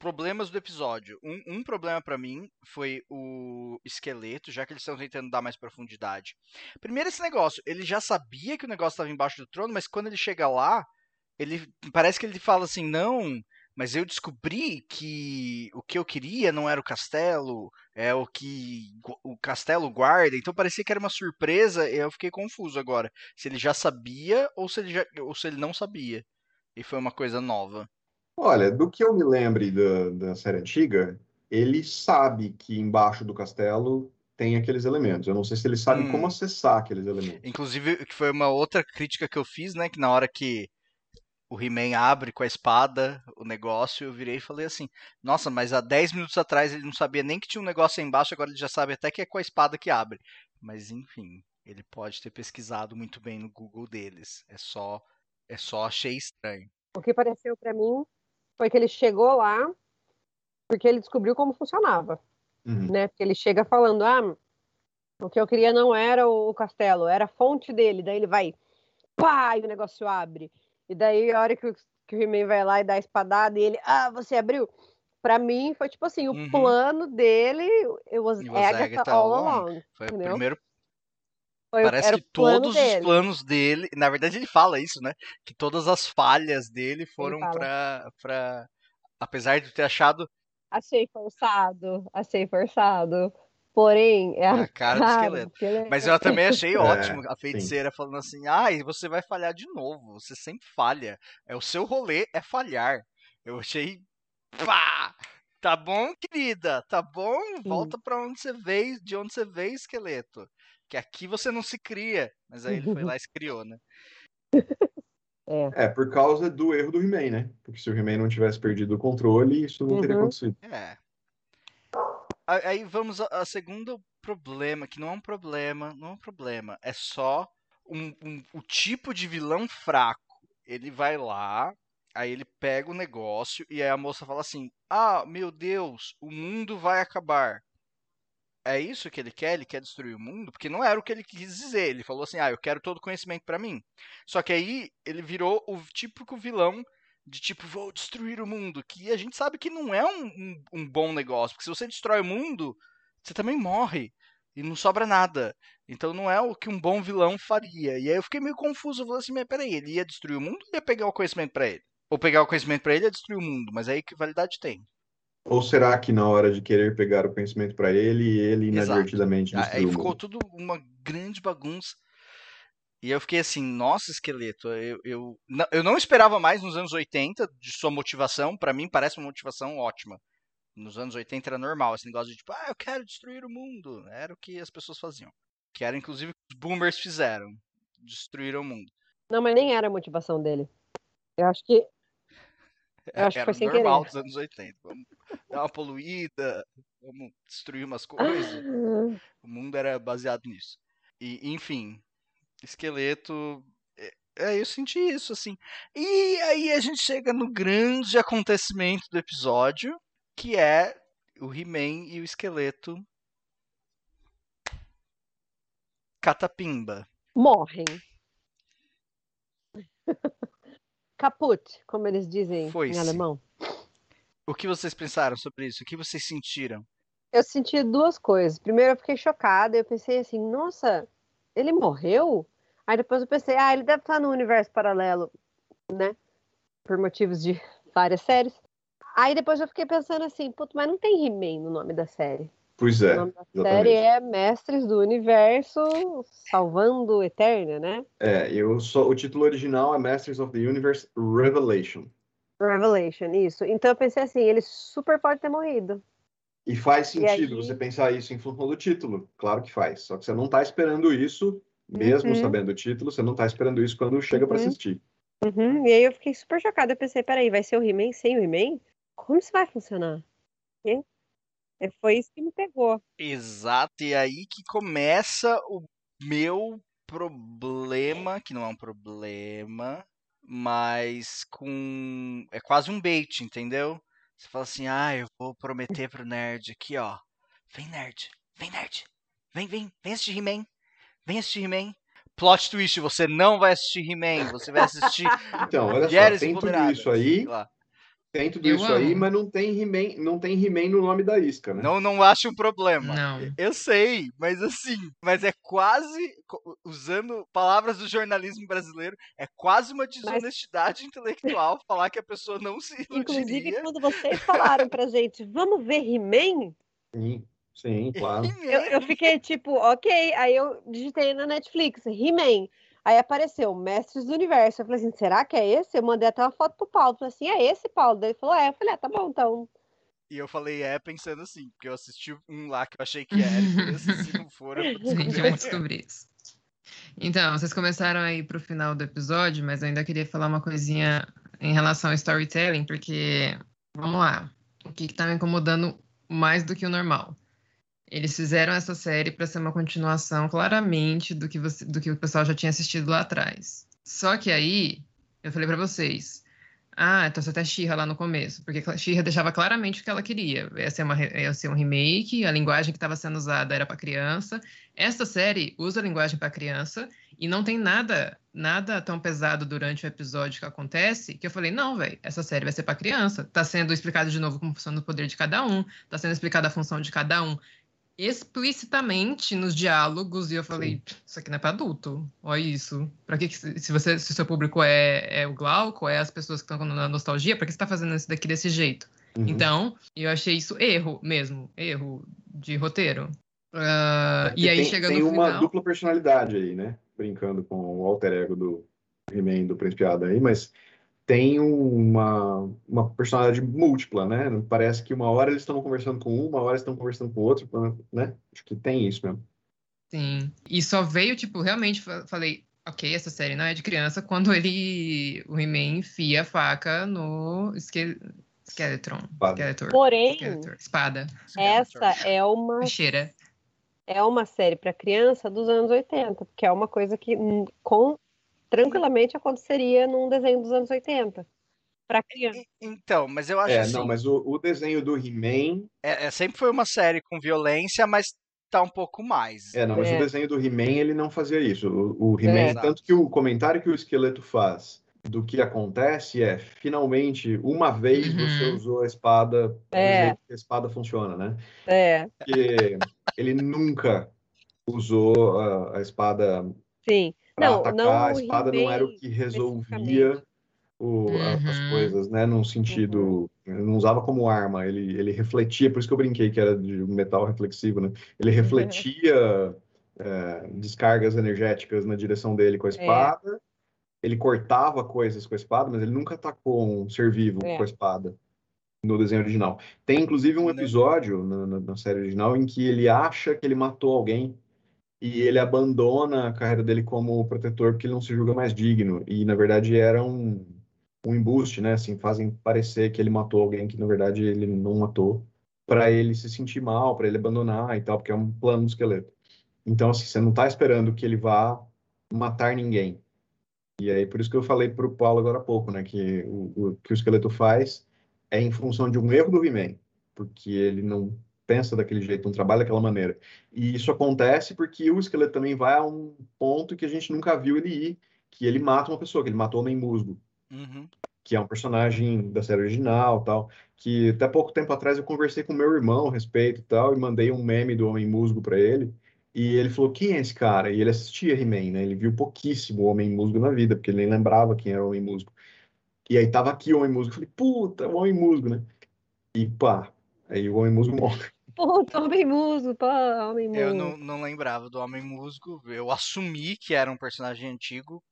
problemas do episódio. Um, um problema pra mim foi o esqueleto, já que eles estão tentando dar mais profundidade. Primeiro esse negócio, ele já sabia que o negócio estava embaixo do trono, mas quando ele chega lá, ele parece que ele fala assim, não, mas eu descobri que o que eu queria não era o castelo, é o que o castelo guarda. Então parecia que era uma surpresa, eu fiquei confuso agora, se ele já sabia ou se ele já, ou se ele não sabia. E foi uma coisa nova. Olha, do que eu me lembre da, da série antiga, ele sabe que embaixo do castelo tem aqueles elementos. Eu não sei se ele sabe Hum. como acessar aqueles elementos. Inclusive, que foi uma outra crítica que eu fiz, né? Que na hora que o He-Man abre com a espada o negócio, eu virei e falei assim: Nossa, mas há 10 minutos atrás ele não sabia nem que tinha um negócio aí embaixo, agora ele já sabe até que é com a espada que abre. Mas enfim, ele pode ter pesquisado muito bem no Google deles. É só, é só achei estranho. O que pareceu pra mim foi que ele chegou lá porque ele descobriu como funcionava, Uhum. né? Porque ele chega falando, ah, o que eu queria não era o castelo, era a fonte dele. Daí ele vai, pá, e o negócio abre. E daí a hora que o, que o He-Man vai lá e dá a espadada e ele, ah, você abriu. Pra mim foi tipo assim, o Uhum. plano dele, it was, It was Agatha, Agatha all along. Foi o Entendeu? primeiro. Foi, Parece que todos dele. os planos dele. Na verdade, ele fala isso, né? Que todas as falhas dele foram pra, pra. Apesar de ter achado Achei forçado, achei forçado. Porém, é a cara do esqueleto. esqueleto. Mas eu (laughs) também achei É, ótimo a sim. feiticeira falando assim: ai, você vai falhar de novo, você sempre falha. É o seu rolê é falhar. Eu achei. Pá! Tá bom, querida? Tá bom? Volta pra onde você veio, de onde você veio, esqueleto. Que aqui você não se cria. Mas aí ele foi lá e se criou, né? (laughs) É, por causa do erro do He-Man, né? Porque se o He-Man não tivesse perdido o controle, isso não teria Uhum. acontecido. É. Aí vamos a, a segundo problema, que não é um problema, não é um problema, é só um, um- o tipo de vilão fraco. Ele vai lá, aí ele pega o negócio e aí a moça fala assim: Ah, meu Deus, o mundo vai acabar. É isso que ele quer? Ele quer destruir o mundo? Porque não era o que ele quis dizer. Ele falou assim: Ah, eu quero todo o conhecimento pra mim. Só que aí ele virou o típico vilão de tipo, vou destruir o mundo. Que a gente sabe que não é um, um, um bom negócio. Porque se você destrói o mundo, você também morre. E não sobra nada. Então não é o que um bom vilão faria. E aí eu fiquei meio confuso. Eu falei assim, mas peraí, ele ia destruir o mundo ou ia pegar o conhecimento pra ele? Ou pegar o conhecimento pra ele ia destruir o mundo. Mas aí que validade tem? Ou será que na hora de querer pegar o conhecimento para ele, ele Exato. inadvertidamente Aí destruiu o ficou tudo uma grande bagunça. E eu fiquei assim, nossa, esqueleto, eu, eu, não, eu não esperava mais nos anos 80 de sua motivação. Pra mim parece uma motivação ótima. Nos anos 80 era normal esse negócio de tipo, ah, eu quero destruir o mundo. Era o que as pessoas faziam. Que era inclusive o que os boomers fizeram. Destruíram o mundo. Não, mas nem era a motivação dele. Eu acho que Eu acho que era foi sem normal querer. dos anos 80. Vamos dar uma poluída, vamos destruir umas coisas. O mundo era baseado nisso. E, enfim, esqueleto. é- É, eu senti isso, assim. E aí a gente chega no grande acontecimento do episódio, que é o He-Man e o esqueleto catapimba. morrem. (laughs) Caput, como eles dizem Foi-se. em alemão. O que vocês pensaram sobre isso? O que vocês sentiram? Eu senti duas coisas. Primeiro, eu fiquei chocada. Eu pensei assim, nossa, ele morreu? Aí depois eu pensei, ah, ele deve estar no universo paralelo, né? Por motivos de (laughs) várias séries. Aí depois eu fiquei pensando assim, puto, mas não tem He-Man no nome da série. Pois é, o nome da exatamente. série é Mestres do Universo Salvando Eterna, né? É, eu só, o título original é Masters of the Universe Revelation. Revelation, isso. Então eu pensei assim, ele super pode ter morrido. E faz E sentido aí- você pensar isso em função do título. Claro que faz. Só que você não está esperando isso, mesmo Uhum. sabendo o título, você não está esperando isso quando chega para Uhum. assistir. Uhum, E aí eu fiquei super chocada. Eu pensei, peraí, vai ser o He-Man sem o He-Man? Como isso vai funcionar? E e foi isso que me pegou. Exato, e aí que começa o meu problema, que não é um problema, mas com. É quase um bait, entendeu? Você fala assim, ah, eu vou prometer pro nerd aqui, ó. Vem, nerd, vem, nerd. Vem, vem, vem assistir He-Man. Vem assistir He-Man. Plot twist, você não vai assistir He-Man, você vai assistir (laughs) Então, olha só, tem tudo isso aí, lá. Tem tudo Eu isso aí, amo. mas não tem He-Man, não tem He-Man no nome da isca, né? Não, não acho um problema. Não. Eu sei, mas assim, mas é quase, usando palavras do jornalismo brasileiro, é quase uma desonestidade intelectual (laughs) falar que a pessoa não se Inclusive, iludiria. quando vocês falaram pra gente, vamos ver He-Man? Sim, sim, claro. Eu, eu fiquei tipo, ok. Aí eu digitei na Netflix, He-Man. Aí apareceu Mestres do Universo. Eu falei assim, será que é esse? Eu mandei até uma foto pro Paulo. Falei assim, é esse, Paulo? Daí ele falou, é. Eu falei, ah, tá bom, então. E eu falei, é, pensando assim, porque eu assisti um lá que eu achei que era, se não for, eu vou (laughs) A gente descobrir vai descobrir isso. Então, vocês começaram aí pro final do episódio, mas eu ainda queria falar uma coisinha em relação ao storytelling, porque, vamos lá, o que, que tá me incomodando mais do que o normal? Eles fizeram essa série para ser uma continuação, claramente, do que, você, do que o pessoal já tinha assistido lá atrás. Só que aí, eu falei para vocês, ah, então você até She-Ra lá no começo, porque She-Ra deixava claramente o que ela queria. Ia ser, uma, ia ser um remake, a linguagem que estava sendo usada era para criança. Esta série usa a linguagem para criança e não tem nada nada tão pesado durante o episódio que acontece que eu falei, não, velho, essa série vai ser para criança. Tá sendo explicado de novo como funciona o poder de cada um, tá sendo explicada a função de cada um explicitamente nos diálogos e eu falei, isso aqui não é para adulto. Olha isso. Para que se você se o seu público é, é o glauco, é as pessoas que estão na nostalgia, para que você tá fazendo isso daqui desse jeito? Uhum. Então, eu achei isso erro mesmo, erro de roteiro. Porque e aí tem, chega tem no uma final. dupla personalidade aí, né? Brincando com o alter ego do He-Man do Príncipe Adam aí, mas tem uma, uma personalidade múltipla, né? Parece que uma hora eles estão conversando com um, uma hora eles estão conversando com o outro, né? Acho que tem isso mesmo. Sim. E só veio, tipo, realmente fa- falei, ok, essa série não é de criança, (laughs) quando ele, o He-Man enfia a faca no Ske- Skeletron. Skeletor. Porém, Skeletor. Espada. essa é uma, Teixeira. é uma série pra criança dos anos 80, porque é uma coisa que hum, com, tranquilamente aconteceria num desenho dos anos 80. Pra criança. Então, mas eu acho É, assim, não, mas o, o desenho do He-Man. é, é, sempre foi uma série com violência, mas tá um pouco mais. É, não, mas É. o desenho do He-Man ele não fazia isso. O, o He-Man, É. tanto que o comentário que o esqueleto faz do que acontece é finalmente, uma vez você Uhum. usou a espada do É. jeito que a espada funciona, né? É, Porque ele nunca usou a, a espada sim. Para Não, atacar, não a espada não era o que resolvia o- a- as Uhum. coisas, né? Num sentido, ele não usava como arma, ele, ele refletia, por isso que eu brinquei que era de metal reflexivo, né? Ele refletia é, descargas energéticas na direção dele com a espada, ele cortava coisas com a espada, mas ele nunca atacou um ser vivo É. com a espada no desenho original. Tem inclusive um Né? episódio na, na- na série original em que ele acha que ele matou alguém e ele abandona a carreira dele como protetor porque ele não se julga mais digno. E na verdade era um, um embuste, né? Assim, fazem parecer que ele matou alguém que na verdade ele não matou, para ele se sentir mal, para ele abandonar e tal, porque é um plano do esqueleto. Então, assim, você não tá esperando que ele vá matar ninguém. E aí, por isso que eu falei pro Paulo agora há pouco, né? Que o, o que o esqueleto faz é em função de um erro do He-Man, porque ele não pensa daquele jeito, não trabalha daquela maneira. E isso acontece porque o esqueleto também vai a um ponto que a gente nunca viu ele ir, que ele mata uma pessoa, que ele matou o Homem Musgo, Uhum. que é um personagem da série original, tal, que até pouco tempo atrás eu conversei com meu irmão a respeito e tal, e mandei um meme do Homem Musgo para ele, e ele falou, quem é esse cara? E ele assistia He-Man, né? Ele viu pouquíssimo o Homem Musgo na vida, porque ele nem lembrava quem era o Homem Musgo. E aí tava aqui o Homem Musgo, eu falei, puta, o Homem Musgo, né? E pá, aí o Homem Musgo (laughs) morre. Puta, homem musgo, pô, homem musgo. Eu não, não lembrava do Homem Musgo. Eu assumi que era um personagem antigo.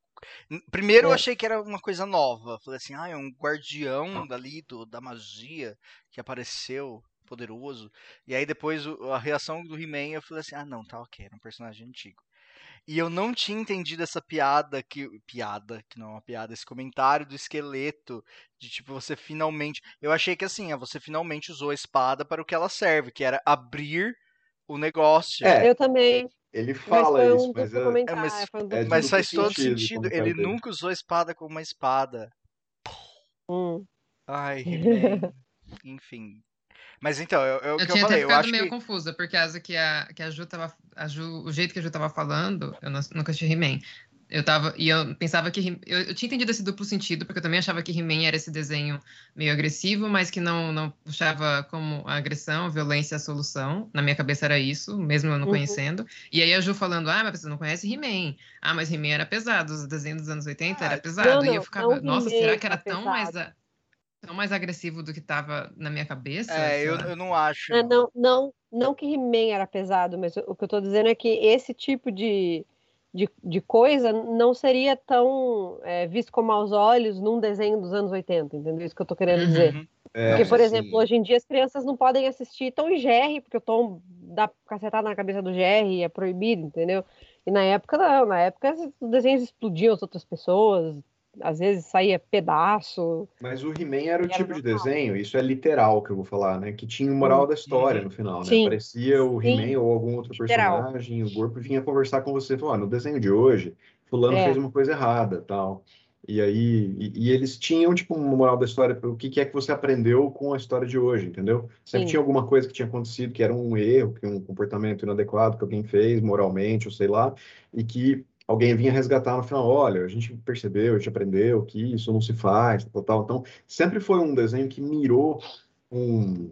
Primeiro eu É. achei que era uma coisa nova. Falei assim, ah, é um guardião dali do, da magia que apareceu. poderoso. E aí depois a reação do He-Man, eu falei assim, ah não, tá ok, era um personagem antigo. E eu não tinha entendido essa piada que. Piada, que não é uma piada, esse comentário do esqueleto. De tipo, você finalmente. Eu achei que assim, ah, você finalmente usou a espada para o que ela serve, que era abrir o negócio. É, Eu também. ele Mas fala foi isso, um mas é, comentário. mas- é Mas faz todo sentido sentido. Ele dele. nunca usou a espada como uma espada. Hum. Ai. (laughs) Enfim. Mas então, é o Eu que eu tinha até falei. Eu ficado acho meio que. confusa, porque asa que a, que a Ju tava. A Ju, o jeito que a Ju tava falando, eu não- nunca assisti He-Man. Eu tava. E eu pensava que. Eu, eu tinha entendido esse duplo sentido, porque eu também achava que He-Man era esse desenho meio agressivo, mas que não, não puxava como a agressão, a violência a solução. Na minha cabeça era isso, mesmo eu não Uhum. conhecendo. E aí a Ju falando, ah, mas você não conhece He-Man. Ah, mas He-Man era pesado, os desenhos dos anos 80 Ah, era pesado. não, e eu ficava, nossa, será que era era tão mais, pesado. a- tão mais agressivo do que tava na minha cabeça? É, eu, eu não acho. É, não, não, não que He-Man era pesado, mas o que eu tô dizendo é que esse tipo de, de, de coisa não seria tão é, visto com maus olhos num desenho dos anos 80, entendeu? Isso que eu tô querendo Uhum. dizer. Uhum. é, Porque, por assim, exemplo, hoje em dia as crianças não podem assistir Tom e Jerry, porque o Tom dá cacetada na cabeça do Jerry e é proibido, entendeu? E na época, não. Na época, os desenhos explodiam as outras pessoas, às vezes saía pedaço. Mas o He-Man era o Era tipo de normal. desenho, isso é literal que eu vou falar, né? Que tinha o moral da história no final, né? Sim. Aparecia o. He-Man ou algum outro Literal. personagem, o corpo vinha conversar com você, falou, ah, no desenho de hoje, fulano É. fez uma coisa errada, tal. E aí, e, e eles tinham, tipo, uma moral da história, o que que é que você aprendeu com a história de hoje, entendeu? Sempre Sim. tinha alguma coisa que tinha acontecido, que era um erro, que um comportamento inadequado que alguém fez moralmente, ou sei lá, e que alguém vinha resgatar no final, olha, a gente percebeu, a gente aprendeu que isso não se faz, tal, tal. Então, sempre foi um desenho que mirou um,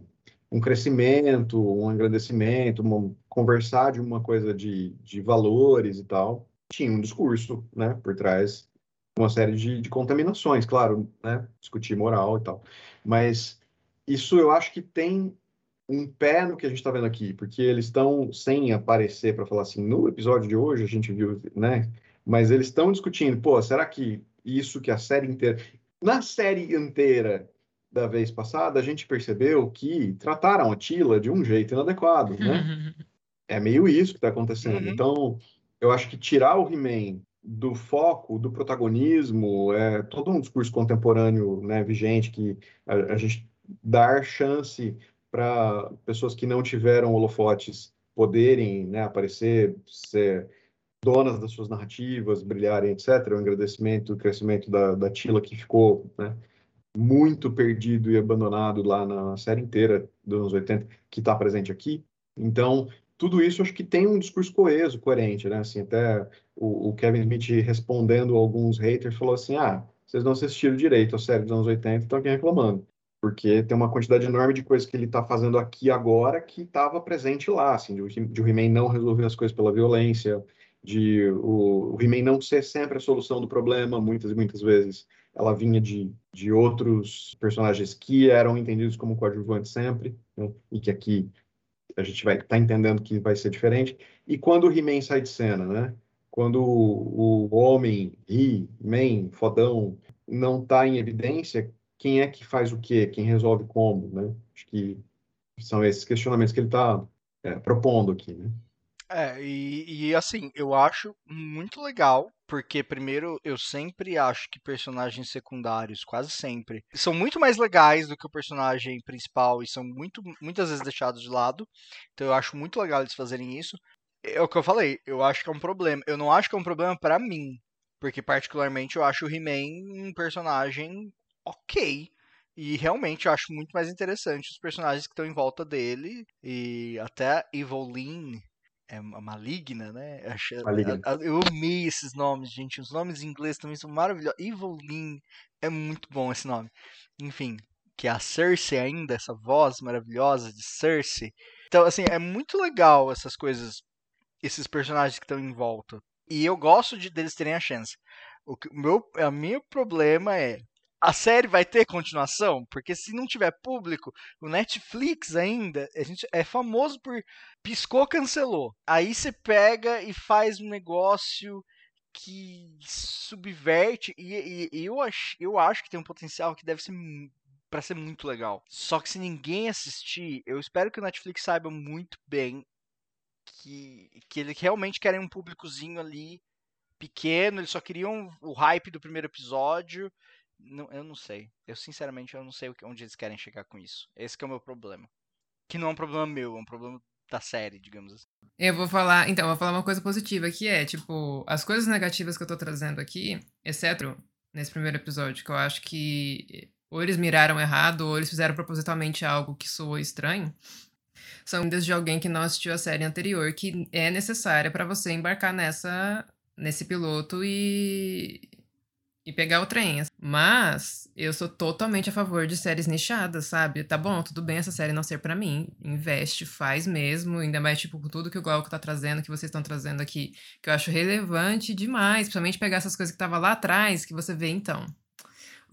um crescimento, um engrandecimento, uma- conversar de uma coisa de, de valores e tal. Tinha um discurso, né, por trás, uma série de, de contaminações, claro, né, discutir moral e tal. Mas isso eu acho que tem um pé no que a gente está vendo aqui, porque eles estão sem aparecer para falar assim, no episódio de hoje a gente viu, né? Mas eles estão discutindo, pô, será que isso que a série inteira. Na série inteira da vez passada, a gente percebeu que trataram a Tila de um jeito inadequado, né? É meio isso que está acontecendo. Uhum. Então, eu acho que tirar o He-Man do foco, do protagonismo, é todo um discurso contemporâneo, né, vigente, que a, a gente dar chance para pessoas que não tiveram holofotes poderem, né, aparecer, ser donas das suas narrativas, brilharem, etc. O agradecimento, o crescimento da, da Tila, que ficou, né, muito perdido e abandonado lá na série inteira dos anos 80, que está presente aqui. Então, tudo isso acho que tem um discurso coeso, coerente, né? Assim, até o, o Kevin Smith respondendo a alguns haters falou assim: ah, vocês não assistiram direito a série dos anos 80 e estão aqui reclamando. Porque tem uma quantidade enorme de coisas que ele está fazendo aqui agora que estava presente lá, assim, de, o- He-Man não resolver as coisas pela violência, de o, o He-Man não ser sempre a solução do problema, muitas e muitas vezes ela vinha de, de outros personagens que eram entendidos como coadjuvantes sempre, né? e que aqui a gente vai estar entendendo que vai ser diferente. E quando o He-Man sai de cena, né? Quando o, o homem, He-Man, fodão, não está em evidência, quem é que faz o quê? Quem resolve como, né? Acho que são esses questionamentos que ele está propondo aqui, né? É, e, e assim, eu acho muito legal, porque primeiro eu sempre acho que personagens secundários, quase sempre, são muito mais legais do que o personagem principal e são muito, muitas vezes deixados de lado. Então eu acho muito legal eles fazerem isso. É o que eu falei, eu acho que é um problema. Eu não acho que é um problema pra mim, porque particularmente eu acho o He-Man um personagem ok. E realmente eu acho muito mais interessante os personagens que estão em volta dele. E até Evelyn é ma- maligna, né? Eu Maligna. a- a- Eu amei esses nomes, gente. Os nomes em inglês também são maravilhosos. Evelyn é muito bom esse nome. Enfim, que é a Cersei ainda, essa voz maravilhosa de Cersei. Então, assim, é muito legal essas coisas, esses personagens que estão em volta. E eu gosto de deles terem a chance. O que, o meu, a meu problema é a série vai ter continuação? Porque se não tiver público, o Netflix ainda, a gente é famoso por piscou, cancelou. Aí você pega e faz um negócio que subverte e, e- e eu, acho, eu acho que tem um potencial que deve ser para ser muito legal. Só que se ninguém assistir, eu espero que o Netflix saiba muito bem que, que eles realmente querem um públicozinho ali pequeno, eles só queriam o hype do primeiro episódio. Não, eu não sei. Eu sinceramente eu não sei onde eles querem chegar com isso. Esse é o meu problema. Que não é um problema meu, é um problema da série, digamos assim. Eu vou falar, então, eu vou falar uma coisa positiva que é, tipo, as coisas negativas que eu tô trazendo aqui, exceto nesse primeiro episódio, que eu acho que ou eles miraram errado, ou eles fizeram propositalmente algo que soou estranho, são desde alguém que não assistiu a série anterior, que é necessária para você embarcar nessa nesse piloto e e pegar o trem. Mas eu sou totalmente a favor de séries nichadas, sabe? Tá bom, tudo bem essa série não ser para mim. Investe, faz mesmo, ainda mais tipo com tudo que o Glauco tá trazendo, que vocês estão trazendo aqui, que eu acho relevante demais, principalmente pegar essas coisas que tava lá atrás, que você vê então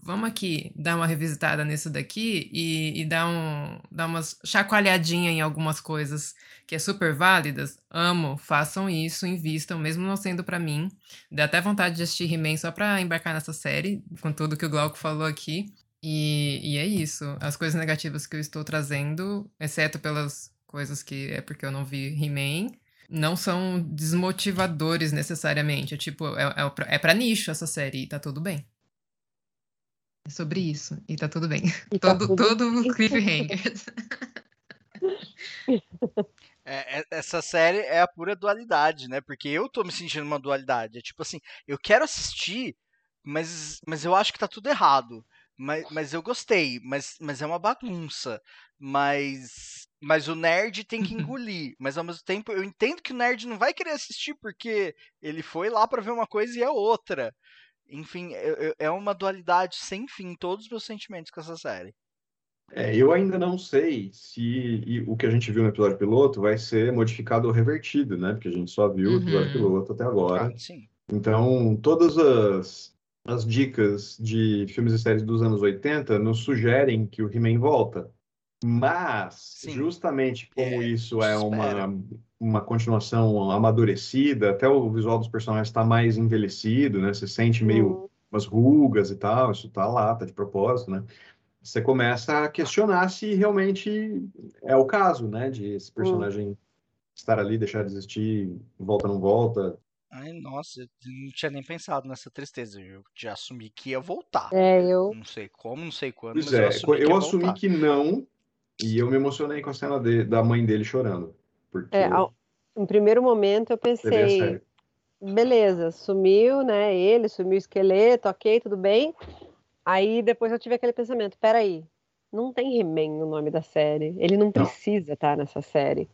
vamos aqui dar uma revisitada nisso daqui e, e dar, um, dar umas chacoalhadinha em algumas coisas que é super válidas. Amo, façam isso, invistam, mesmo não sendo para mim. Dá até vontade de assistir He-Man só pra embarcar nessa série, com tudo que o Glauco falou aqui. E, e é isso. As coisas negativas que eu estou trazendo, exceto pelas coisas que é porque eu não vi He-Man, não são desmotivadores necessariamente. É tipo, é, é, é pra nicho essa série e tá tudo bem. É sobre isso. E tá tudo bem. E tá todo, tá todo cliffhanger. É, é, essa série é a pura dualidade, né? Porque eu tô me sentindo uma dualidade. É tipo assim, eu quero assistir, mas, mas eu acho que tá tudo errado. Mas, mas eu gostei, mas, mas é uma bagunça. Mas, mas o nerd tem que (laughs) engolir. Mas ao mesmo tempo eu entendo que o nerd não vai querer assistir porque ele foi lá para ver uma coisa e é outra. Enfim, é uma dualidade sem fim, todos os meus sentimentos com essa série. É, eu ainda não sei se o que a gente viu no episódio piloto vai ser modificado ou revertido, né? Porque a gente só viu uhum. o episódio piloto até agora. Ah, sim. Então, todas as, as dicas de filmes e séries dos anos 80 nos sugerem que o He-Man volta. Mas, sim. justamente como é, isso é uma, uma continuação amadurecida, até o visual dos personagens está mais envelhecido, né? Você sente meio uhum. umas rugas e tal, isso tá lá, tá de propósito, né? Você começa a questionar se realmente é o caso, né? De esse personagem uhum. estar ali, deixar de existir, volta não volta. Ai, nossa, eu não tinha nem pensado nessa tristeza. Eu já assumi que ia voltar. É, eu. Não sei como, não sei quando. Pois é, eu assumi, eu que, assumi que não, e eu me emocionei com a cena de, da mãe dele chorando. Porque... É, ao, em primeiro momento eu pensei, beleza, sumiu, né? Ele, sumiu o esqueleto, ok, tudo bem. Aí depois eu tive aquele pensamento, peraí, não tem He-Man no nome da série. Ele não precisa estar tá nessa série.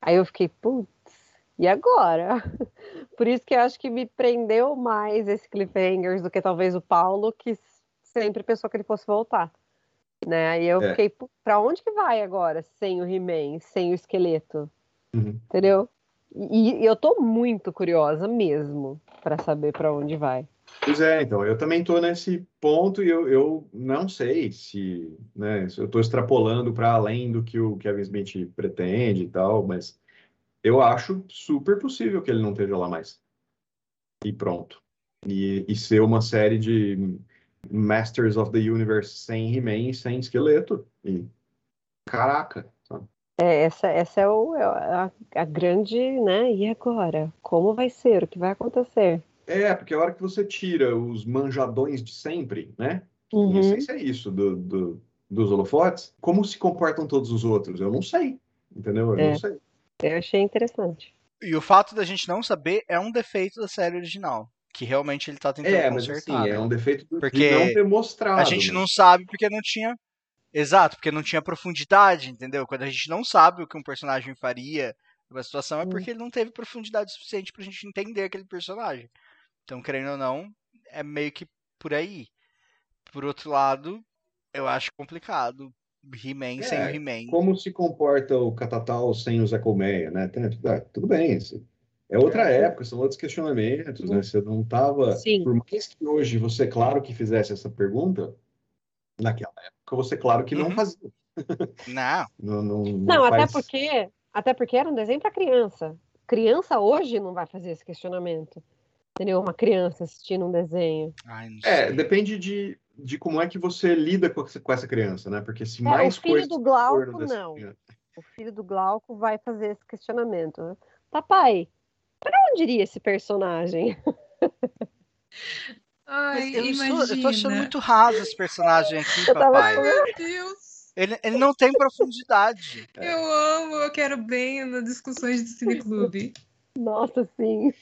Aí eu fiquei, putz, e agora? (laughs) Por isso que eu acho que me prendeu mais esse Cliffhangers do que talvez o Paulo, que sempre pensou que ele fosse voltar. Né? Aí eu é. fiquei, pra onde que vai agora sem o He-Man, sem o esqueleto? Uhum. Entendeu? E, e, eu tô muito curiosa mesmo para saber para onde vai. Pois é, então, eu também tô nesse ponto e eu, eu não sei se, né, se eu tô extrapolando para além do que o Kevin Smith pretende e tal, mas eu acho super possível que ele não esteja lá mais. E pronto. E, e ser uma série de Masters of the Universe sem He-Man, sem esqueleto. E caraca? É, essa essa é, o, é a, a, grande, né? E agora? Como vai ser? O que vai acontecer? É, porque a hora que você tira os manjadões de sempre, né? Uhum. Não sei se é isso do, do, dos holofotes. Como se comportam todos os outros? Eu não sei. Entendeu? Eu é. não sei. Eu achei interessante. E o fato da gente não saber é um defeito da série original. Que realmente ele tá tentando é, consertar. Mas, assim, né? É um defeito porque de não ter mostrado. A gente mas... não sabe porque não tinha Exato, porque não tinha profundidade, entendeu? Quando a gente não sabe o que um personagem faria numa situação, é porque ele não teve profundidade suficiente pra gente entender aquele personagem. Então, querendo ou não, é meio que por aí. Por outro lado, eu acho complicado He-Man é, sem o He-Man. Como se comporta o Catatal sem o Zé Colmeia, né? Tudo bem, é outra é. época, são outros questionamentos, né? Você não estava. Por mais que hoje você, claro, que fizesse essa pergunta, naquela época você, claro, que não uhum. fazia. Não. (laughs) não, não, não, não até porque até porque era um desenho para criança. Criança hoje não vai fazer esse questionamento. Entendeu? Uma criança assistindo um desenho. Ai, é, depende de. de como é que você lida com essa, com essa criança, né? Porque se É, mais o filho coisas do Glauco, não. criança- O filho do Glauco vai fazer esse questionamento. né? Papai, para onde iria esse personagem? (laughs) Ai, eu, estou, imagina. eu tô achando muito raso esse personagem aqui, Eu tava papai. Meu Deus. Ele, ele não tem profundidade. Eu amo, eu quero bem nas discussões do Cineclube. Nossa, sim.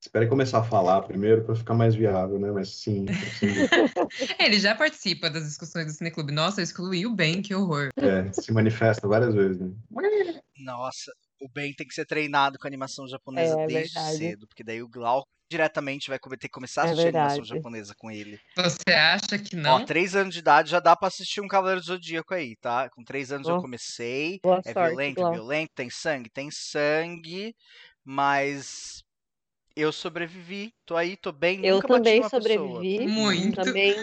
Espere começar a falar primeiro para ficar mais viável, né? Mas sim, dúvida. (laughs) Ele já participa das discussões do Cineclube. Nossa, o bem, que horror. É, se manifesta várias vezes, né? Nossa, o Ben tem que ser treinado com animação japonesa É, desde verdade. cedo, porque daí o Glauco diretamente vai ter que começar a É assistir animação verdade. japonesa com ele. Você acha que Ó, não? três anos de idade já dá pra assistir um Cavaleiro do Zodíaco aí, tá? Com três anos eu comecei. Boa É sorte, violento, é Glauco. violento, tem sangue, tem sangue, mas eu sobrevivi, tô aí, tô bem, Eu nunca bati também numa pessoa. sobrevivi. Muito. Também,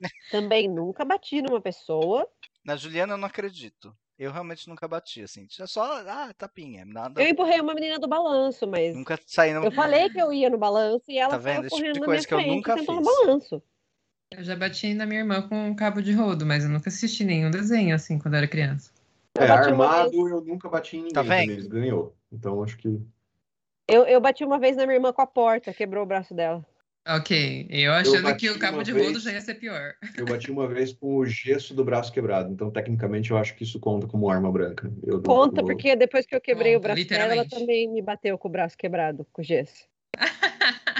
(laughs) também nunca bati numa pessoa. Na Juliana eu não acredito. Eu realmente nunca bati, assim. Só, ah, tapinha, nada. Eu empurrei uma menina do balanço, mas Nunca saí no... eu falei que eu ia no balanço e ela Tá vendo? Esse tipo correndo de coisa que eu nunca sentou no fiz. balanço. Eu já bati na minha irmã com um cabo de rodo, mas eu nunca assisti nenhum desenho assim quando eu era criança. Eu É, uma armado eu nunca bati em ninguém Tá vendo? eles ganhou. Então acho que. Eu, eu bati uma vez na minha irmã com a porta, quebrou o braço dela. Ok, eu achando bati que o cabo de vez. rodo já ia ser pior. Eu bati uma vez com o gesso do braço quebrado. Então, tecnicamente, eu acho que isso conta como arma branca. Eu, Conta, eu- porque depois que eu quebrei o Conta, braço dela, ela também me bateu com o braço quebrado, com gesso. (laughs)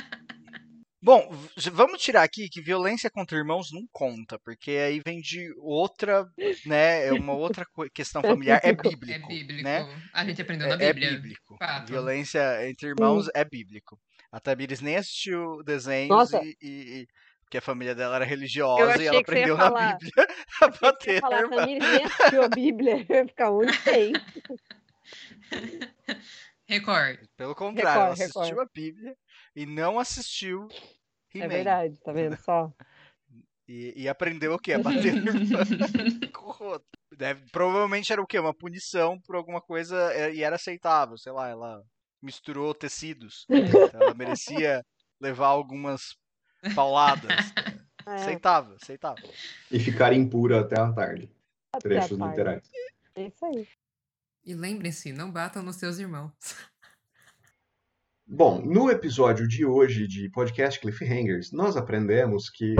Bom, vamos tirar aqui que violência contra irmãos não conta, porque aí vem de outra, né, é uma outra questão (laughs) familiar, é Bíblico. bíblico, É bíblico. né? A gente aprendeu É, na é Bíblia. bíblico. Fato. Violência entre irmãos é bíblico. A Tamires nem assistiu desenhos Nossa. e, e- e- porque a família dela era Eu religiosa e ela aprendeu na falar- Bíblia (laughs) a bater na falar, irmã. Tamires (laughs) nem assistiu a Bíblia, eu ia ficar onde tem. (laughs) Record. Pelo contrário, ela Record, assistiu record. a Bíblia e não assistiu É verdade, tá vendo só? E, e aprendeu o quê? A bater no. Deve- provavelmente era o quê? Uma punição por alguma coisa é, e era aceitável. Sei lá, ela misturou tecidos. (laughs) Então ela merecia levar algumas pauladas. (laughs) É, Aceitável, aceitável. E ficar impura até a tarde. até Trechos tarde. literais. É isso aí. E lembrem-se, não batam nos seus irmãos. Bom, no episódio de hoje de podcast Cliffhangers, nós aprendemos que.